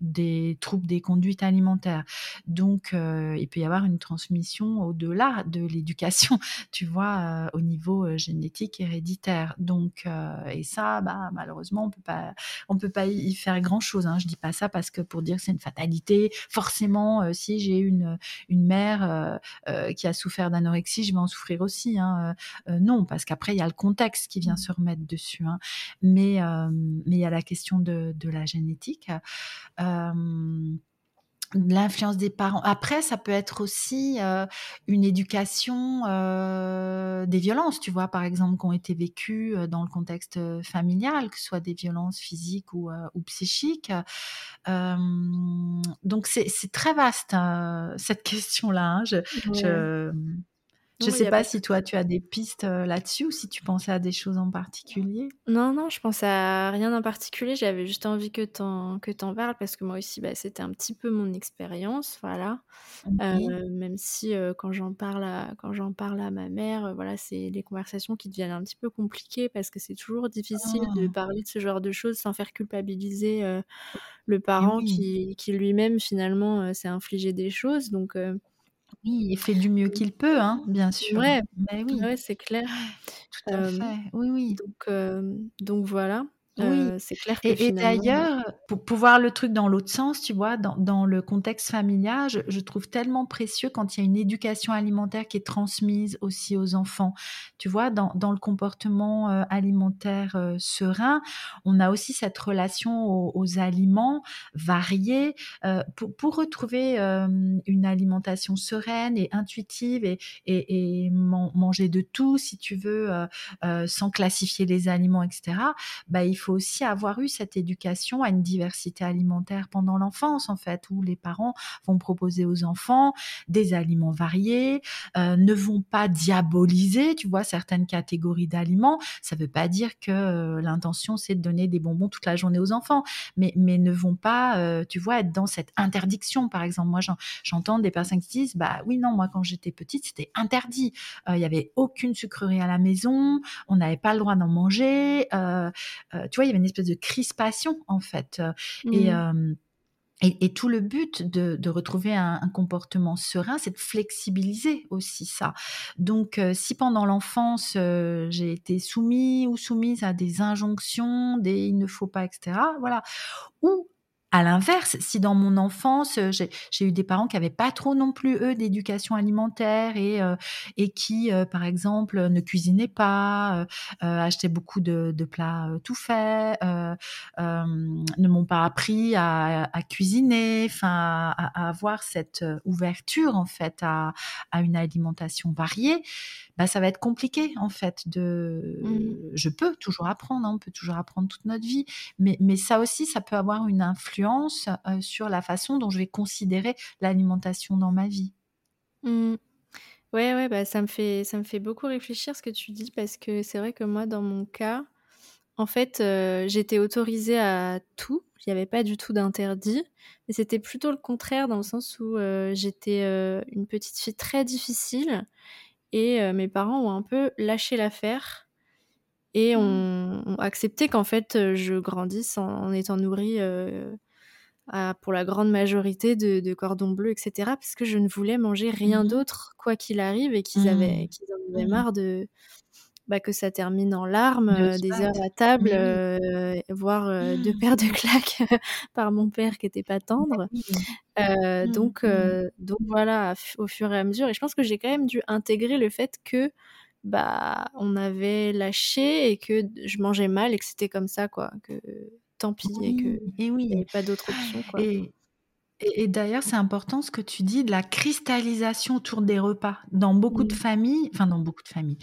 S2: des troubles des conduites alimentaires. Donc, il peut y avoir une transmission au-delà de l'éducation, tu vois, au niveau génétique héréditaire. Donc, et ça, bah, malheureusement, on peut pas, on peut pas y faire grand-chose. Hein. Je dis pas ça parce que pour dire que c'est une fatalité, forcément, si j'ai une une mère qui a souffert d'anorexie, je vais en souffrir aussi. Hein. non, parce qu'après il y a le contexte qui vient mmh. se remettre dessus. Hein. Mais mais il y a la question de, de la génétique génétique. L'influence des parents. Après, ça peut être aussi euh, une éducation euh, des violences, tu vois, par exemple, qui ont été vécues dans le contexte familial, que ce soit des violences physiques ou, ou psychiques. donc, c'est très vaste, hein, cette question-là. Hein. Je, ouais. je, je ne sais pas, si toi tu as des pistes là-dessus ou si tu pensais à des choses en particulier.
S1: Non, non, je pense à rien en particulier. J'avais juste envie que tu en, que en parles parce que moi aussi, bah, c'était un petit peu mon expérience. Voilà. Okay. Euh, même si euh, quand j'en parle, à, quand j'en parle à ma mère, euh, voilà, c'est des conversations qui deviennent un petit peu compliquées parce que c'est toujours difficile oh. de parler de ce genre de choses sans faire culpabiliser le parent oui. qui, qui lui-même finalement s'est infligé des choses. Donc
S2: oui, il fait du mieux qu'il peut, hein, bien sûr.
S1: Ouais, bah oui. ouais c'est clair.
S2: Tout à euh, fait. Oui, oui.
S1: Donc, euh, donc voilà. Oui, euh, c'est clair que
S2: et, finalement... et d'ailleurs, pour, pour, voir le truc dans l'autre sens, tu vois, dans, dans le contexte familial, je, je, trouve tellement précieux quand il y a une éducation alimentaire qui est transmise aussi aux enfants. Tu vois, dans, dans le comportement euh, alimentaire euh, serein, on a aussi cette relation aux, aux aliments variés pour, pour, retrouver une alimentation sereine et intuitive et, et, et man manger de tout, si tu veux, sans classifier les aliments, etc. Bah, il faut faut aussi avoir eu cette éducation à une diversité alimentaire pendant l'enfance, en fait, où les parents vont proposer aux enfants des aliments variés, euh, ne vont pas diaboliser, tu vois, certaines catégories d'aliments. Ça ne veut pas dire que euh, l'intention, c'est de donner des bonbons toute la journée aux enfants, mais, mais ne vont pas, euh, tu vois, être dans cette interdiction, par exemple. Moi, j'entends des personnes qui disent, bah oui, non, moi, quand j'étais petite, c'était interdit. Il y avait aucune sucrerie à la maison, on n'avait pas le droit d'en manger. Tu vois, il y avait une espèce de crispation en fait. Mmh. Et, euh, et, et, tout le but de, de retrouver un, un, comportement serein, c'est de flexibiliser aussi ça. Donc, euh, si pendant l'enfance, euh, j'ai été soumis ou soumise à des injonctions, des il ne faut pas, etc., voilà, ou à l'inverse, si dans mon enfance, euh, j'ai eu des parents qui avaient pas trop non plus, eux, d'éducation alimentaire et, euh, et qui, euh, par exemple, ne cuisinaient pas, achetaient beaucoup de, de plats tout faits, ne m'ont pas appris à, à cuisiner, enfin, à, à, avoir cette ouverture, en fait, à, à une alimentation variée, bah, ça va être compliqué en fait de mmh. je peux toujours apprendre hein, on peut toujours apprendre toute notre vie mais, mais ça aussi ça peut avoir une influence sur la façon dont je vais considérer l'alimentation dans ma vie
S1: mmh. ouais ouais bah ça me fait ça me fait beaucoup réfléchir ce que tu dis parce que c'est vrai que moi dans mon cas en fait j'étais autorisée à tout il n'y avait pas du tout d'interdit mais c'était plutôt le contraire dans le sens où j'étais une petite fille très difficile et mes parents ont un peu lâché l'affaire et mmh. ont, accepté qu'en fait je grandisse en, étant nourrie pour la grande majorité de, de, cordon bleu, etc. Parce que je ne voulais manger rien mmh d'autre, quoi qu'il arrive, et qu'ils avaient, mmh. qu'ils en avaient marre de, bah, que ça termine en larmes, des heures à table, voire deux paires de claques par mon père qui était pas tendre. Mmh, donc, mmh. donc voilà, au fur et à mesure. Et je pense que j'ai quand même dû intégrer le fait que bah on avait lâché et que je mangeais mal et que c'était comme ça quoi, que tant pis et que et oui. n'y avait pas d'autre option quoi.
S2: Et, d'ailleurs, c'est important ce que tu dis de la cristallisation autour des repas. Dans beaucoup de familles, enfin dans beaucoup de familles,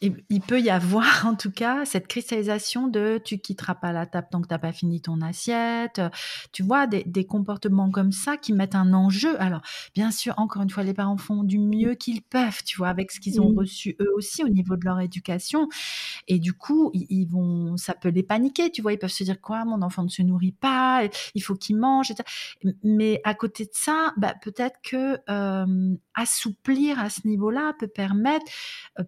S2: il peut y avoir en tout cas cette cristallisation de tu quitteras pas la table tant que tu n'as pas fini ton assiette. Tu vois, des, des, comportements comme ça qui mettent un enjeu. Alors, bien sûr, encore une fois, les parents font du mieux qu'ils peuvent, tu vois, avec ce qu'ils ont reçu eux aussi au niveau de leur éducation. Et du coup, ils, vont, ça peut les paniquer, tu vois, ils peuvent se dire quoi, mon enfant ne se nourrit pas, il faut qu'il mange. Etc. Mais à côté de ça, bah, peut-être que assouplir à ce niveau-là peut permettre,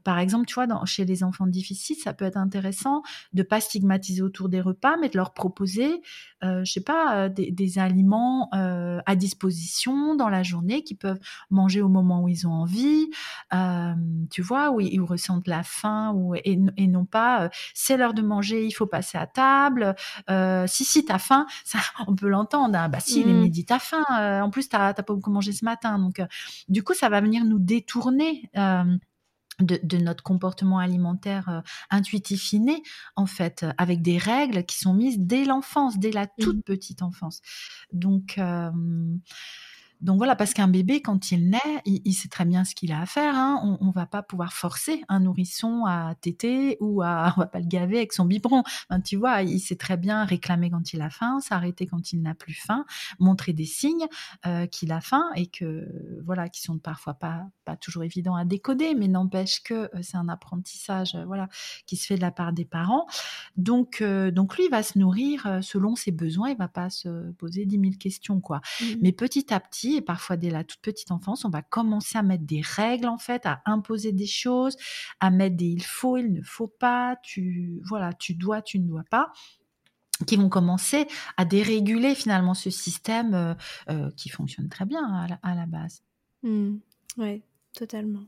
S2: par exemple, tu vois, chez les enfants difficiles, ça peut être intéressant de pas stigmatiser autour des repas, mais de leur proposer, euh, je sais pas, des, aliments à disposition dans la journée qu'ils peuvent manger au moment où ils ont envie, tu vois, où ils, ressentent la faim, ou, et, non pas c'est l'heure de manger, il faut passer à table. si si t'as faim, ça, on peut l'entendre. Hein, bah si, il est mmh. midi, t'as faim. en plus t'as pas beaucoup mangé ce matin, donc du coup ça va venir nous détourner de, notre comportement alimentaire euh, intuitif inné, en fait, euh, avec des règles qui sont mises dès l'enfance, dès la toute mmh. petite enfance. Donc, euh, donc voilà, parce qu'un bébé, quand il naît, il, sait très bien ce qu'il a à faire. Hein. On, ne va pas pouvoir forcer un nourrisson à téter ou à, on va pas le gaver avec son biberon. tu vois, il sait très bien réclamer quand il a faim, s'arrêter quand il n'a plus faim, montrer des signes euh, qu'il a faim et que voilà, qui sont parfois pas pas toujours évidents à décoder, mais n'empêche que euh, c'est un apprentissage, euh, voilà, qui se fait de la part des parents. Donc donc lui, il va se nourrir selon ses besoins, il va pas se poser dix mille questions quoi. Mmh. Mais petit à petit et parfois dès la toute petite enfance, on va commencer à mettre des règles en fait, à imposer des choses, à mettre des il faut, il ne faut pas, tu voilà, tu dois, tu ne dois pas qui vont commencer à déréguler finalement ce système euh, euh, qui fonctionne très bien à la, base.
S1: Mmh. oui, totalement.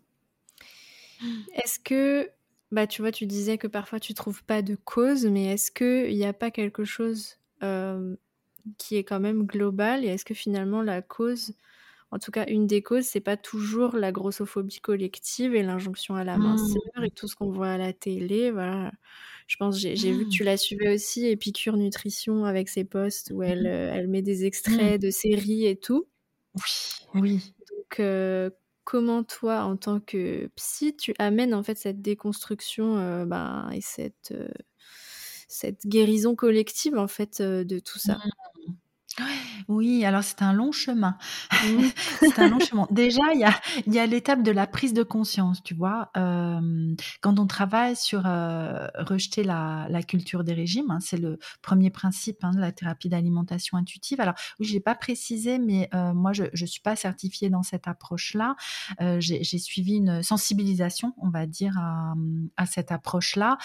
S1: Est-ce que, bah, tu vois, tu disais que parfois tu trouves pas de cause, mais est-ce qu'il n'y a pas quelque chose euh, qui est quand même global et est-ce que finalement la cause, en tout cas une des causes, c'est pas toujours la grossophobie collective et l'injonction à la minceur mmh. et tout ce qu'on voit à la télé, voilà. Je pense, j'ai vu que tu mmh. la suivais aussi, Épicure Nutrition, avec ses posts où elle, mmh. euh, elle met des extraits de séries et tout.
S2: Oui, oui.
S1: Donc, euh, comment toi, en tant que psy, tu amènes en fait cette déconstruction euh, ben, et cette, cette guérison collective en fait de tout ça?
S2: Oui, alors c'est un long chemin. Mmh. c'est un long chemin. Déjà, il y a, y a l'étape de la prise de conscience, tu vois. quand on travaille sur rejeter la, la, culture des régimes, hein, c'est le premier principe hein, de la thérapie d'alimentation intuitive. Alors, oui, je n'ai pas précisé, mais moi, je ne suis pas certifiée dans cette approche-là. J'ai suivi une sensibilisation, on va dire, à, à cette approche-là.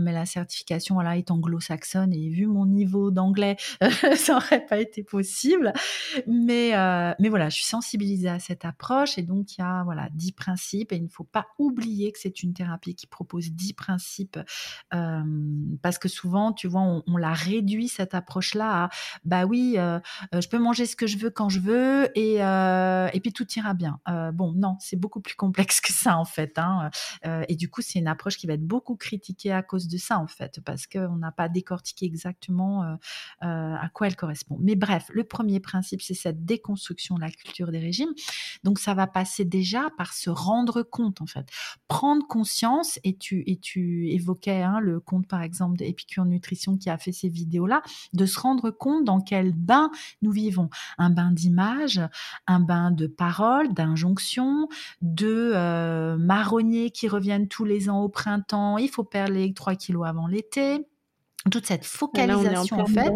S2: mais la certification, voilà, est anglo-saxonne et vu mon niveau d'anglais, ça n'aurait pas été possible. Mais, mais voilà, je suis sensibilisée à cette approche et donc il y a voilà dix principes et il ne faut pas oublier que c'est une thérapie qui propose dix principes parce que souvent, tu vois, on, la réduit cette approche-là à bah oui, je peux manger ce que je veux quand je veux et, et puis tout ira bien. bon, non, c'est beaucoup plus complexe que ça en fait. Hein. et du coup, c'est une approche qui va être beaucoup critiquée à cause de ça en fait, parce qu'on n'a pas décortiqué exactement à quoi elle correspond. Mais bref, le premier principe, c'est cette déconstruction de la culture des régimes. Donc ça va passer déjà par se rendre compte en fait, prendre conscience. Et tu et tu évoquais hein, le compte par exemple d'Épicure Nutrition qui a fait ces vidéos là, de se rendre compte dans quel bain nous vivons, un bain d'image, un bain de paroles, d'injonctions, de euh, marronniers qui reviennent tous les ans au printemps. Il faut perdre les 3 kilos avant l'été. Toute cette focalisation, en, fait,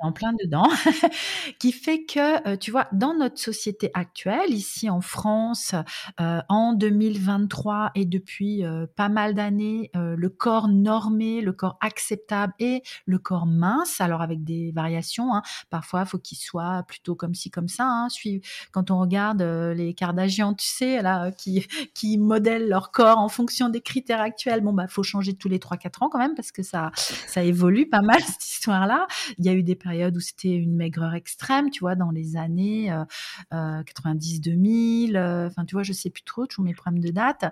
S2: en plein dedans, qui fait que, euh, tu vois, dans notre société actuelle, ici en France, euh, en 2023 et depuis euh, pas mal d'années, le corps normé, le corps acceptable et le corps mince, alors avec des variations, hein, parfois il faut qu'il soit plutôt comme ci, comme ça. Hein, quand on regarde les Kardashians, tu sais, là, qui, qui modèlent leur corps en fonction des critères actuels, bon, bah, faut changer tous les 3-4 ans quand même, parce que ça, ça évolue pas mal, cette histoire-là. Il y a eu des période où c'était une maigreur extrême, tu vois, dans les années 90-2000. Euh, euh, enfin, tu vois, je sais plus trop, tous mes problèmes de date.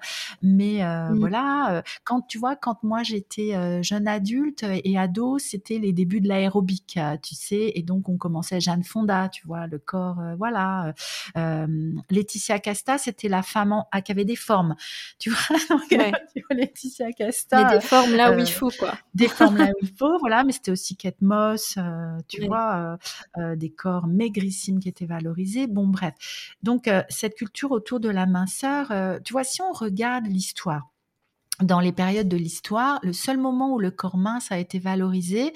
S2: Mais euh, voilà, quand tu vois, quand moi j'étais jeune adulte et ado, c'était les débuts de l'aérobic, tu sais, et donc on commençait Jeanne Fonda, tu vois, le corps, voilà. Laetitia Casta, c'était la femme qui avait des formes, tu vois. Laetitia Casta.
S1: Mais des formes là où il faut, quoi.
S2: Des formes là où il faut, voilà. Mais c'était aussi Kate Moss, tu vois, des corps maigrissimes qui étaient valorisés. Bon, bref. Donc, cette culture autour de la minceur, tu vois, si on regarde l'histoire, dans les périodes de l'histoire, le seul moment où le corps mince a été valorisé,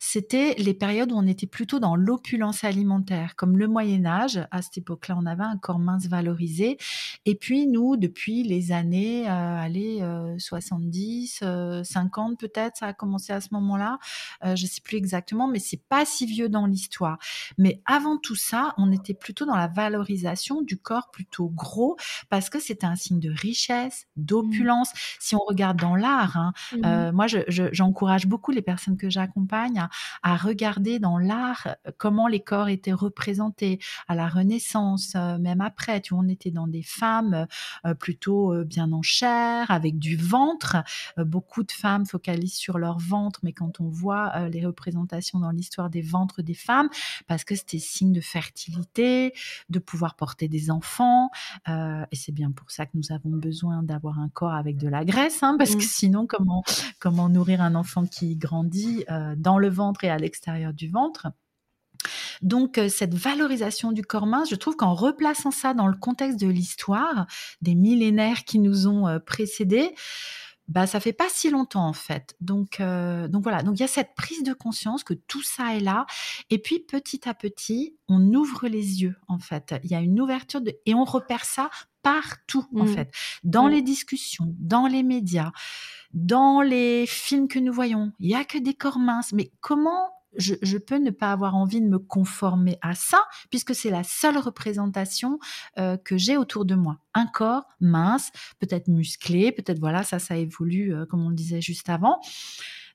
S2: c'était les périodes où on était plutôt dans l'opulence alimentaire, comme le Moyen Âge. À cette époque-là, on avait un corps mince valorisé. Et puis nous, depuis les années, euh, allez, 70, euh, 50 euh, peut-être, ça a commencé à ce moment-là. Euh, je sais plus exactement, mais c'est pas si vieux dans l'histoire. Mais avant tout ça, on était plutôt dans la valorisation du corps plutôt gros, parce que c'était un signe de richesse, d'opulence. Mmh. Si on regarde dans l'art, hein, mmh. moi, j'encourage je, beaucoup les personnes que j'accompagne à, à regarder dans l'art euh, comment les corps étaient représentés à la Renaissance, euh, même après. Tu vois, on était dans des femmes euh, plutôt bien en chair, avec du ventre. beaucoup de femmes focalisent sur leur ventre, mais quand on voit les représentations dans l'histoire des ventres des femmes, parce que c'était signe de fertilité, de pouvoir porter des enfants, et c'est bien pour ça que nous avons besoin d'avoir un corps avec de la graisse, hein, parce que mmh. sinon, comment comment nourrir un enfant qui grandit dans le ventre et à l'extérieur du ventre. Donc euh, cette valorisation du corps mince, je trouve qu'en replaçant ça dans le contexte de l'histoire, des millénaires qui nous ont euh, précédés, bah ça fait pas si longtemps en fait. Donc euh, donc voilà, donc il y a cette prise de conscience que tout ça est là et puis petit à petit, on ouvre les yeux en fait. Il y a une ouverture de et on repère ça partout en mmh. fait, dans les discussions, dans les médias, dans les films que nous voyons. Il y a que des corps minces, mais comment je, peux ne pas avoir envie de me conformer à ça, puisque c'est la seule représentation euh, que j'ai autour de moi? Un corps mince, peut-être musclé, peut-être voilà, ça, ça évolue, euh, comme on le disait juste avant.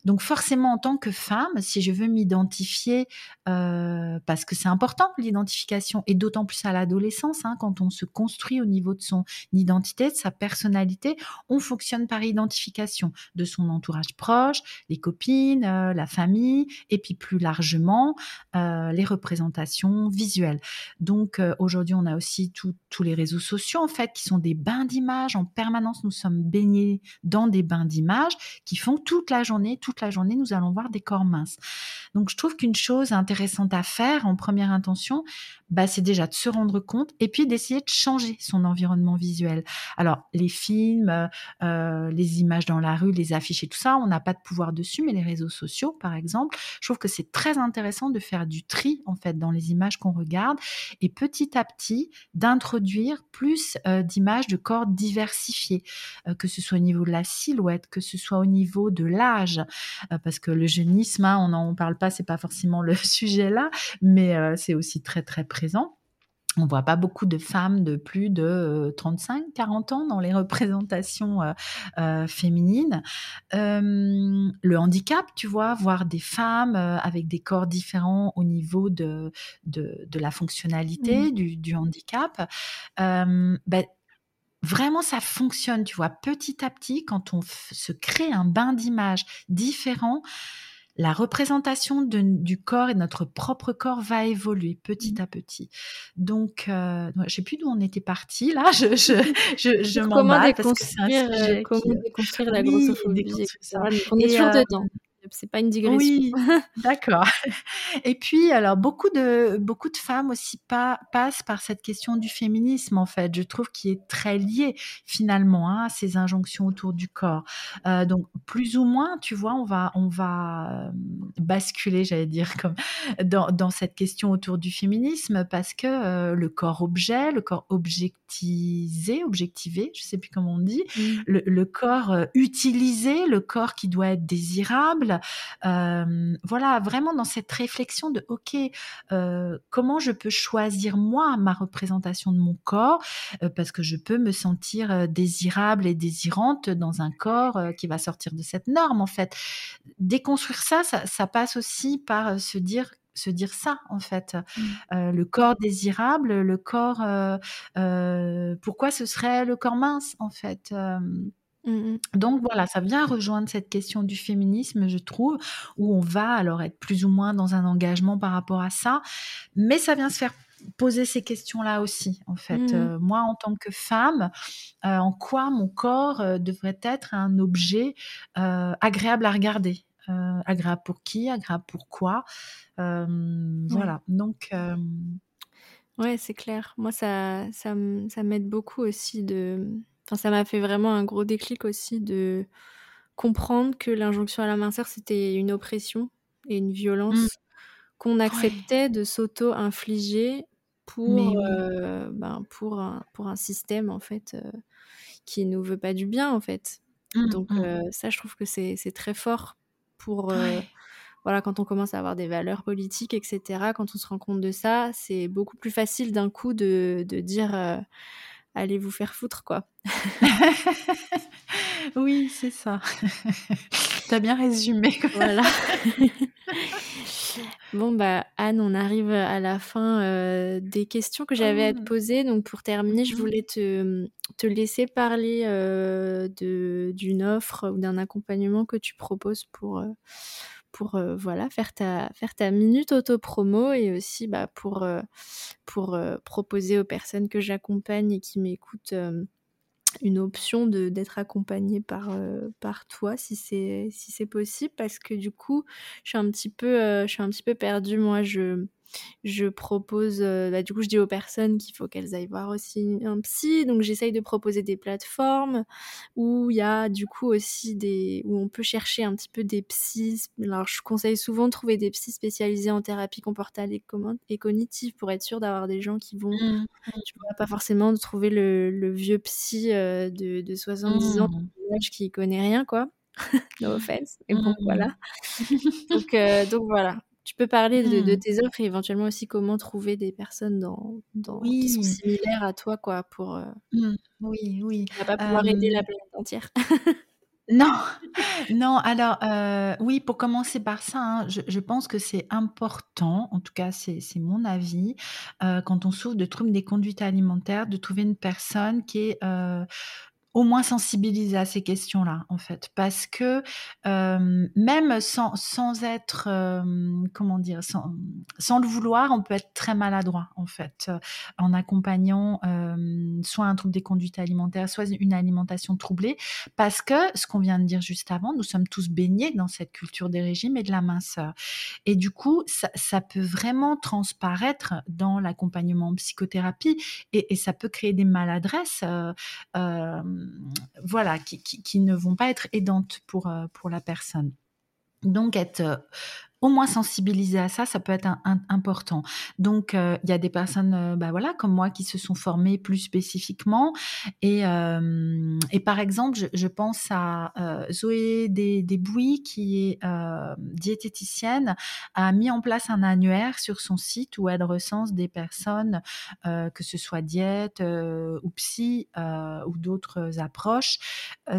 S2: Donc forcément, en tant que femme, si je veux m'identifier, euh, parce que c'est important l'identification, et d'autant plus à l'adolescence, hein, quand on se construit au niveau de son identité, de sa personnalité, on fonctionne par identification de son entourage proche, les copines, euh, la famille, et puis plus largement euh, les représentations visuelles. Donc aujourd'hui, on a aussi tous les réseaux sociaux en fait qui sont des bains d'images en permanence. Nous sommes baignés dans des bains d'images qui font toute la journée, la journée, nous allons voir des corps minces. Donc, je trouve qu'une chose intéressante à faire en première intention, bah, c'est déjà de se rendre compte et puis d'essayer de changer son environnement visuel. Alors, les films, euh, euh, les images dans la rue, les affiches et tout ça, on n'a pas de pouvoir dessus, mais les réseaux sociaux, par exemple, je trouve que c'est très intéressant de faire du tri, en fait, dans les images qu'on regarde et petit à petit d'introduire plus euh, d'images de corps diversifiés, que ce soit au niveau de la silhouette, que ce soit au niveau de l'âge, parce que le jeunisme, hein, on n'en parle pas, c'est pas forcément le sujet là, mais c'est aussi très très présent. On voit pas beaucoup de femmes de plus de 35, 40 ans dans les représentations féminines. le handicap, tu vois, voir des femmes avec des corps différents au niveau de, de, la fonctionnalité mmh. du, handicap. Ben, vraiment ça fonctionne, tu vois, petit à petit, quand on se crée un bain d'image différent, la représentation du corps et de notre propre corps va évoluer petit mmh. à petit. Donc, euh, je ne sais plus d'où on était parti là. Je, je, je, je m'emballe parce que c'est un sujet
S1: euh, Comment déconstruire la grossophobie, On est toujours euh, dedans c'est pas une digression.
S2: Oui, d'accord. Et puis, alors, beaucoup de, beaucoup de femmes aussi pas, passent par cette question du féminisme, en fait. Je trouve qui est très lié, finalement, hein, à ces injonctions autour du corps. Euh, donc, plus ou moins, tu vois, on va, on va euh, basculer, j'allais dire, comme dans, dans, cette question autour du féminisme, parce que euh, le corps objet, le corps objectisé, objectivé, je sais plus comment on dit, mmh. le, le, corps utilisé, le corps qui doit être désirable, voilà, vraiment dans cette réflexion de, OK, comment je peux choisir moi ma représentation de mon corps, parce que je peux me sentir désirable et désirante dans un corps qui va sortir de cette norme, en fait. Déconstruire ça, ça, passe aussi par se dire se dire ça en fait. Mmh. le corps désirable, le corps. pourquoi ce serait le corps mince en fait Mmh Donc voilà, ça vient rejoindre cette question du féminisme, je trouve, où on va alors être plus ou moins dans un engagement par rapport à ça, mais ça vient se faire poser ces questions-là aussi, en fait. Mmh euh, moi, en tant que femme, euh, en quoi mon corps euh, devrait être un objet agréable à regarder? Agréable pour qui Agréable pour quoi Voilà, donc...
S1: Ouais, c'est clair. Moi, ça, ça, ça m'aide beaucoup aussi de ça m'a fait vraiment un gros déclic aussi de comprendre que l'injonction à la minceur, c'était une oppression et une violence mmh. qu'on acceptait de s'auto-infliger pour, euh, ben, pour, un, pour un système, en fait, euh, qui nous veut pas du bien, en fait. Mmh, Donc, mmh. Euh, ça, je trouve que c'est très fort pour... Voilà, quand on commence à avoir des valeurs politiques, etc., quand on se rend compte de ça, c'est beaucoup plus facile d'un coup de, de dire allez vous faire foutre, quoi.
S2: oui, c'est ça. tu as bien résumé.
S1: Voilà. bon, bah, Anne, on arrive à la fin euh, des questions que j'avais à te mmh. poser. Donc, pour terminer, je mmh. voulais te, te laisser parler euh, d'une offre ou d'un accompagnement que tu proposes pour. Euh, pour euh, voilà faire ta faire ta minute auto promo et aussi bah, pour pour proposer aux personnes que j'accompagne et qui m'écoutent une option de d'être accompagnée par par toi si c'est si c'est possible parce que du coup je suis un petit peu je suis un petit peu perdue moi je je propose, euh, bah, du coup, je dis aux personnes qu'il faut qu'elles aillent voir aussi un psy. Donc, j'essaye de proposer des plateformes où il y a du coup aussi des, où on peut chercher un petit peu des psys. Alors, je conseille souvent de trouver des psys spécialisés en thérapie comportale et, et cognitive pour être sûr d'avoir des gens qui vont, mmh. tu vois, pas forcément de trouver le, vieux psy euh, de, de 70 ans mmh. qui connaît rien, quoi. no offense. Et bon, mmh. voilà. donc, euh, donc voilà. Tu peux parler de, mmh. tes offres et éventuellement aussi comment trouver des personnes dans, dans qui sont similaires à toi, quoi, pour. Euh,
S2: mmh. Oui, oui.
S1: Pas pouvoir aider la planète entière.
S2: non, non. Alors, euh, oui, pour commencer par ça, hein, je, pense que c'est important, en tout cas, c'est mon avis, euh, quand on souffre de troubles des conduites alimentaires, de trouver une personne qui est au moins sensibiliser à ces questions-là, en fait, parce que même sans, sans être, comment dire, sans, sans, le vouloir, on peut être très maladroit, en fait, en accompagnant soit un trouble des conduites alimentaires, soit une alimentation troublée, parce que ce qu'on vient de dire juste avant, nous sommes tous baignés dans cette culture des régimes et de la minceur, et du coup, ça, peut vraiment transparaître dans l'accompagnement en psychothérapie, et, et, ça peut créer des maladresses. Euh, voilà, qui, ne vont pas être aidantes pour, euh, pour la personne. Donc être au moins sensibiliser à ça, ça peut être important. Donc, euh, il y a des personnes, euh, bah voilà, comme moi, qui se sont formées plus spécifiquement. Et, euh, par exemple, je, pense à Zoé Desbouilles, qui est diététicienne, a mis en place un annuaire sur son site où elle recense des personnes, que ce soit diète ou psy ou d'autres approches,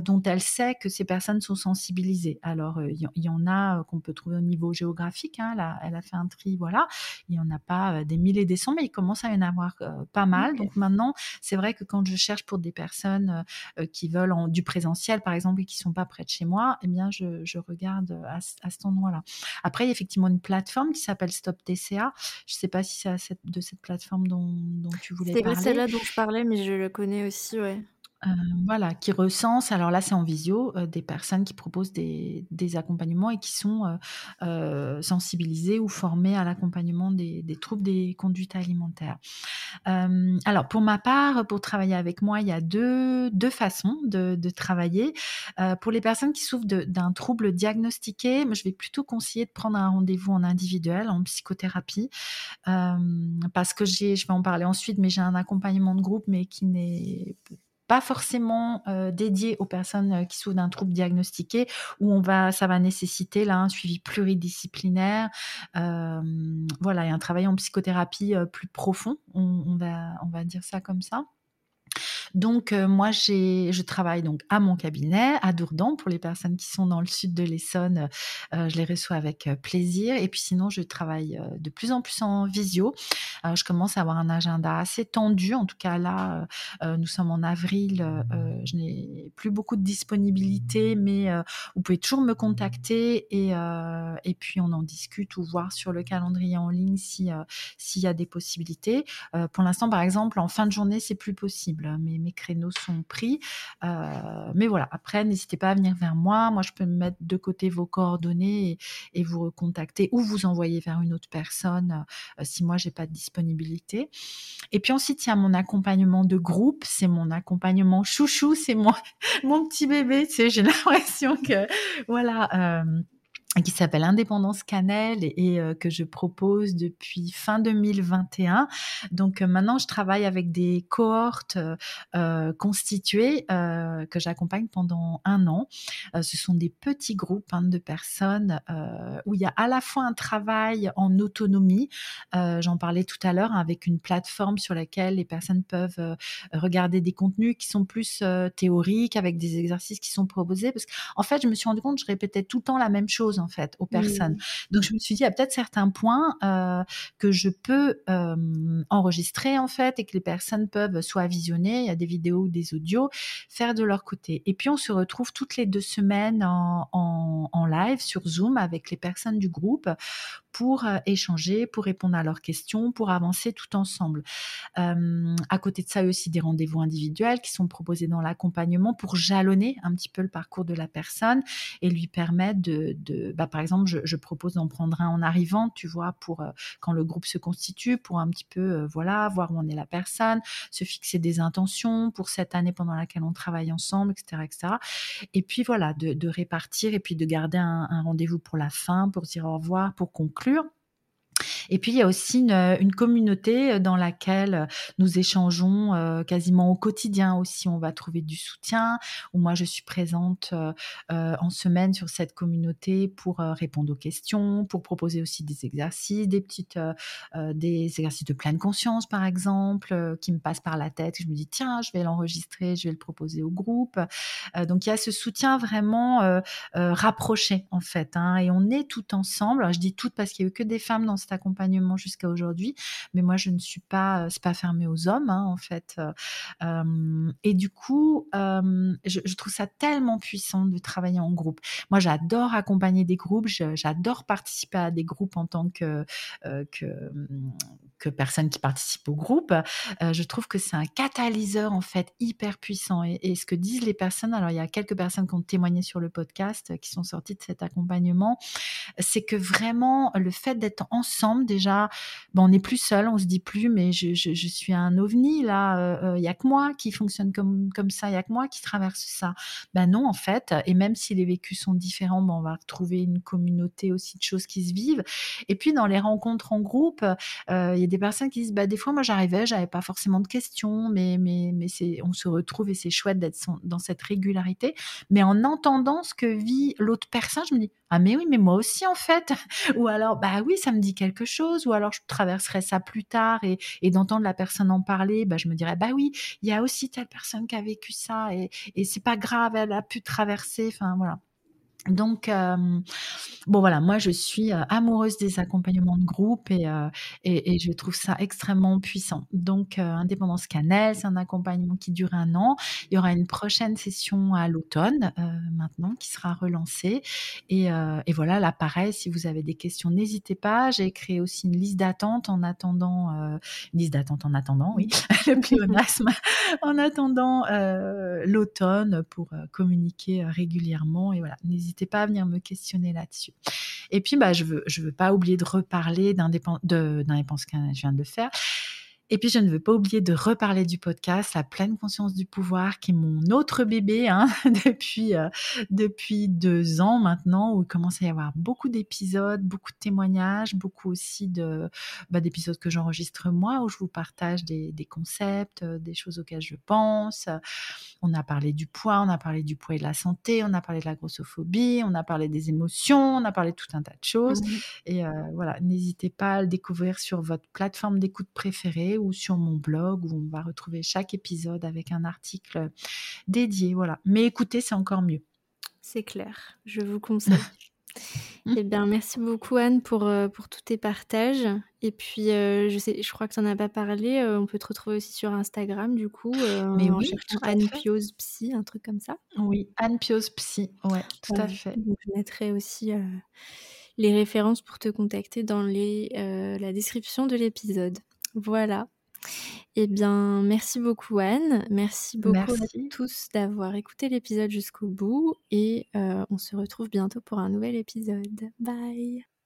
S2: dont elle sait que ces personnes sont sensibilisées. Alors, il y, y, en a qu'on peut trouver au niveau géographique géographique. Hein, elle, a, fait un tri, voilà. Il n'y en a pas euh, des milliers des cents, mais il commence à y en avoir euh, pas mal. Donc maintenant, c'est vrai que quand je cherche pour des personnes euh, qui veulent en, du présentiel, par exemple, et qui sont pas près de chez moi, eh bien, je, regarde à, cet endroit-là. Après, il y a effectivement une plateforme qui s'appelle Stop TCA. Je ne sais pas si c'est de cette plateforme dont, dont tu voulais parler.
S1: C'est celle-là dont je parlais, mais je le connais aussi, ouais.
S2: Euh, voilà, qui recense, alors là c'est en visio, euh, des personnes qui proposent des, accompagnements et qui sont euh, sensibilisées ou formées à l'accompagnement des, troubles des conduites alimentaires. alors pour ma part, pour travailler avec moi, il y a deux, deux façons de, travailler. pour les personnes qui souffrent d'un trouble diagnostiqué, je vais plutôt conseiller de prendre un rendez-vous en individuel, en psychothérapie, parce que j'ai, je vais en parler ensuite, mais j'ai un accompagnement de groupe, mais qui n'est pas forcément euh, dédié aux personnes euh, qui souffrent d'un trouble diagnostiqué, où on va, ça va nécessiter là un suivi pluridisciplinaire, euh, voilà, et un travail en psychothérapie plus profond. On, va, on va dire ça comme ça. Donc euh, moi je travaille donc à mon cabinet à Dourdan pour les personnes qui sont dans le sud de l'Essonne, euh, je les reçois avec euh, plaisir et puis sinon je travaille de plus en plus en visio. je commence à avoir un agenda assez tendu en tout cas là nous sommes en avril, je n'ai plus beaucoup de disponibilité mais vous pouvez toujours me contacter et et puis on en discute ou voir sur le calendrier en ligne si s'il y a des possibilités. pour l'instant par exemple en fin de journée c'est plus possible mais mes créneaux sont pris. Euh, mais voilà, après, n'hésitez pas à venir vers moi. Moi, je peux mettre de côté vos coordonnées et, vous recontacter ou vous envoyer vers une autre personne euh, si moi, j'ai pas de disponibilité. Et puis ensuite, il y a mon accompagnement de groupe. C'est mon accompagnement chouchou. C'est mon, petit bébé. J'ai l'impression que, voilà. Euh, qui s'appelle Indépendance Cannelle et, euh, que je propose depuis fin 2021. Donc euh, maintenant, je travaille avec des cohortes euh, constituées que j'accompagne pendant un an. ce sont des petits groupes hein, de personnes où il y a à la fois un travail en autonomie, j'en parlais tout à l'heure, hein, avec une plateforme sur laquelle les personnes peuvent regarder des contenus qui sont plus théoriques, avec des exercices qui sont proposés. Parce qu'en fait, je me suis rendu compte, je répétais tout le temps la même chose en fait aux personnes. Donc je me suis dit, il y a peut-être certains points euh, que je peux euh, enregistrer en fait et que les personnes peuvent soit visionner, il y a des vidéos ou des audios, faire de leur côté. Et puis on se retrouve toutes les deux semaines en, en live sur Zoom avec les personnes du groupe pour euh, échanger, pour répondre à leurs questions, pour avancer tout ensemble. à côté de ça, il y a aussi des rendez-vous individuels qui sont proposés dans l'accompagnement pour jalonner un petit peu le parcours de la personne et lui permettre de, bah, par exemple, je, propose d'en prendre un en arrivant, tu vois, pour euh, quand le groupe se constitue, pour un petit peu, euh, voilà, voir où en est la personne, se fixer des intentions pour cette année pendant laquelle on travaille ensemble, etc., etc. Et puis voilà, de, répartir et puis de garder un, un rendez-vous pour la fin, pour dire au revoir, pour conclure exclure et puis, il y a aussi une, communauté euh, dans laquelle euh, nous échangeons euh, quasiment au quotidien aussi. On va trouver du soutien, où moi, je suis présente en semaine sur cette communauté pour répondre aux questions, pour proposer aussi des exercices, des petites, des exercices de pleine conscience, par exemple, qui me passent par la tête. Je me dis, tiens, je vais l'enregistrer, je vais le proposer au groupe. donc, il y a ce soutien vraiment rapproché, en fait. Hein, et on est tout ensemble. je dis tout parce qu'il n'y a eu que des femmes dans cet accompagnement jusqu'à aujourd'hui. Mais moi, je ne suis pas, c'est pas fermé aux hommes, hein, en fait. et du coup, je, trouve ça tellement puissant de travailler en groupe. Moi, j'adore accompagner des groupes, j'adore participer à des groupes en tant que, que, que personne qui participe au groupe. je trouve que c'est un catalyseur, en fait, hyper puissant. Et, et, ce que disent les personnes, alors il y a quelques personnes qui ont témoigné sur le podcast, qui sont sorties de cet accompagnement, c'est que vraiment, le fait d'être ensemble, déjà, ben, on n'est plus seul, on se dit plus, mais je, suis un ovni là, il y a que moi qui fonctionne comme ça, il y a que moi qui traverse ça. Ben non, en fait, et même si les vécus sont différents, ben, on va retrouver une communauté aussi de choses qui se vivent. Et puis dans les rencontres en groupe, il y a des personnes qui disent, bah, des fois moi j'arrivais, j'avais pas forcément de questions, mais mais mais on se retrouve et c'est chouette d'être dans cette régularité. Mais en entendant ce que vit l'autre personne, je me dis, ah mais oui, mais moi aussi en fait. ou alors, bah oui, ça me dit quelque Ou alors je traverserai ça plus tard et, et d'entendre la personne en parler, bah je me dirais, bah oui, il y a aussi telle personne qui a vécu ça et, et c'est pas grave, elle a pu traverser. Enfin voilà. Donc, euh, bon voilà, moi je suis euh, amoureuse des accompagnements de groupe et, euh, et, et, je trouve ça extrêmement puissant. Donc, Indépendance Cannelle, c'est un accompagnement qui dure un an. Il y aura une prochaine session à l'automne maintenant qui sera relancée. Et, et, voilà, là pareil, si vous avez des questions, n'hésitez pas. J'ai créé aussi une liste d'attente en attendant, une liste d'attente en attendant, oui, le pléonasme, en attendant l'automne pour communiquer régulièrement. Et voilà, n'hésitez n'hésitez pas à venir me questionner là-dessus. Et puis, bah, je veux, je veux pas oublier de reparler d'indépendance, que je viens de faire. Et puis, je ne veux pas oublier de reparler du podcast, La pleine conscience du pouvoir, qui est mon autre bébé hein, depuis, euh, depuis deux ans maintenant, où il commence à y avoir beaucoup d'épisodes, beaucoup de témoignages, beaucoup aussi bah, d'épisodes que j'enregistre moi, où je vous partage des, des, concepts, euh, des choses auxquelles je pense. On a parlé du poids, on a parlé du poids et de la santé, on a parlé de la grossophobie, on a parlé des émotions, on a parlé de tout un tas de choses. Mmh et euh, voilà, n'hésitez pas à le découvrir sur votre plateforme d'écoute préférée ou sur mon blog où on va retrouver chaque épisode avec un article dédié. Voilà. Mais écoutez, c'est encore mieux.
S1: C'est clair, je vous conseille. eh bien, merci beaucoup Anne pour, euh, pour tous tes partages. Et puis, euh, je sais, je crois que tu n'en as pas parlé. Euh, on peut te retrouver aussi sur Instagram, du coup.
S2: Mais oui,
S1: Anne Piose Psy, un truc comme ça.
S2: Oui, Anne Piose Psy, ouais, tout à fait.
S1: je mettrai aussi les références pour te contacter dans les, la description de l'épisode. Voilà. Eh bien, merci beaucoup Anne. Merci beaucoup à tous d'avoir écouté l'épisode jusqu'au bout et euh, on se retrouve bientôt pour un nouvel épisode. Bye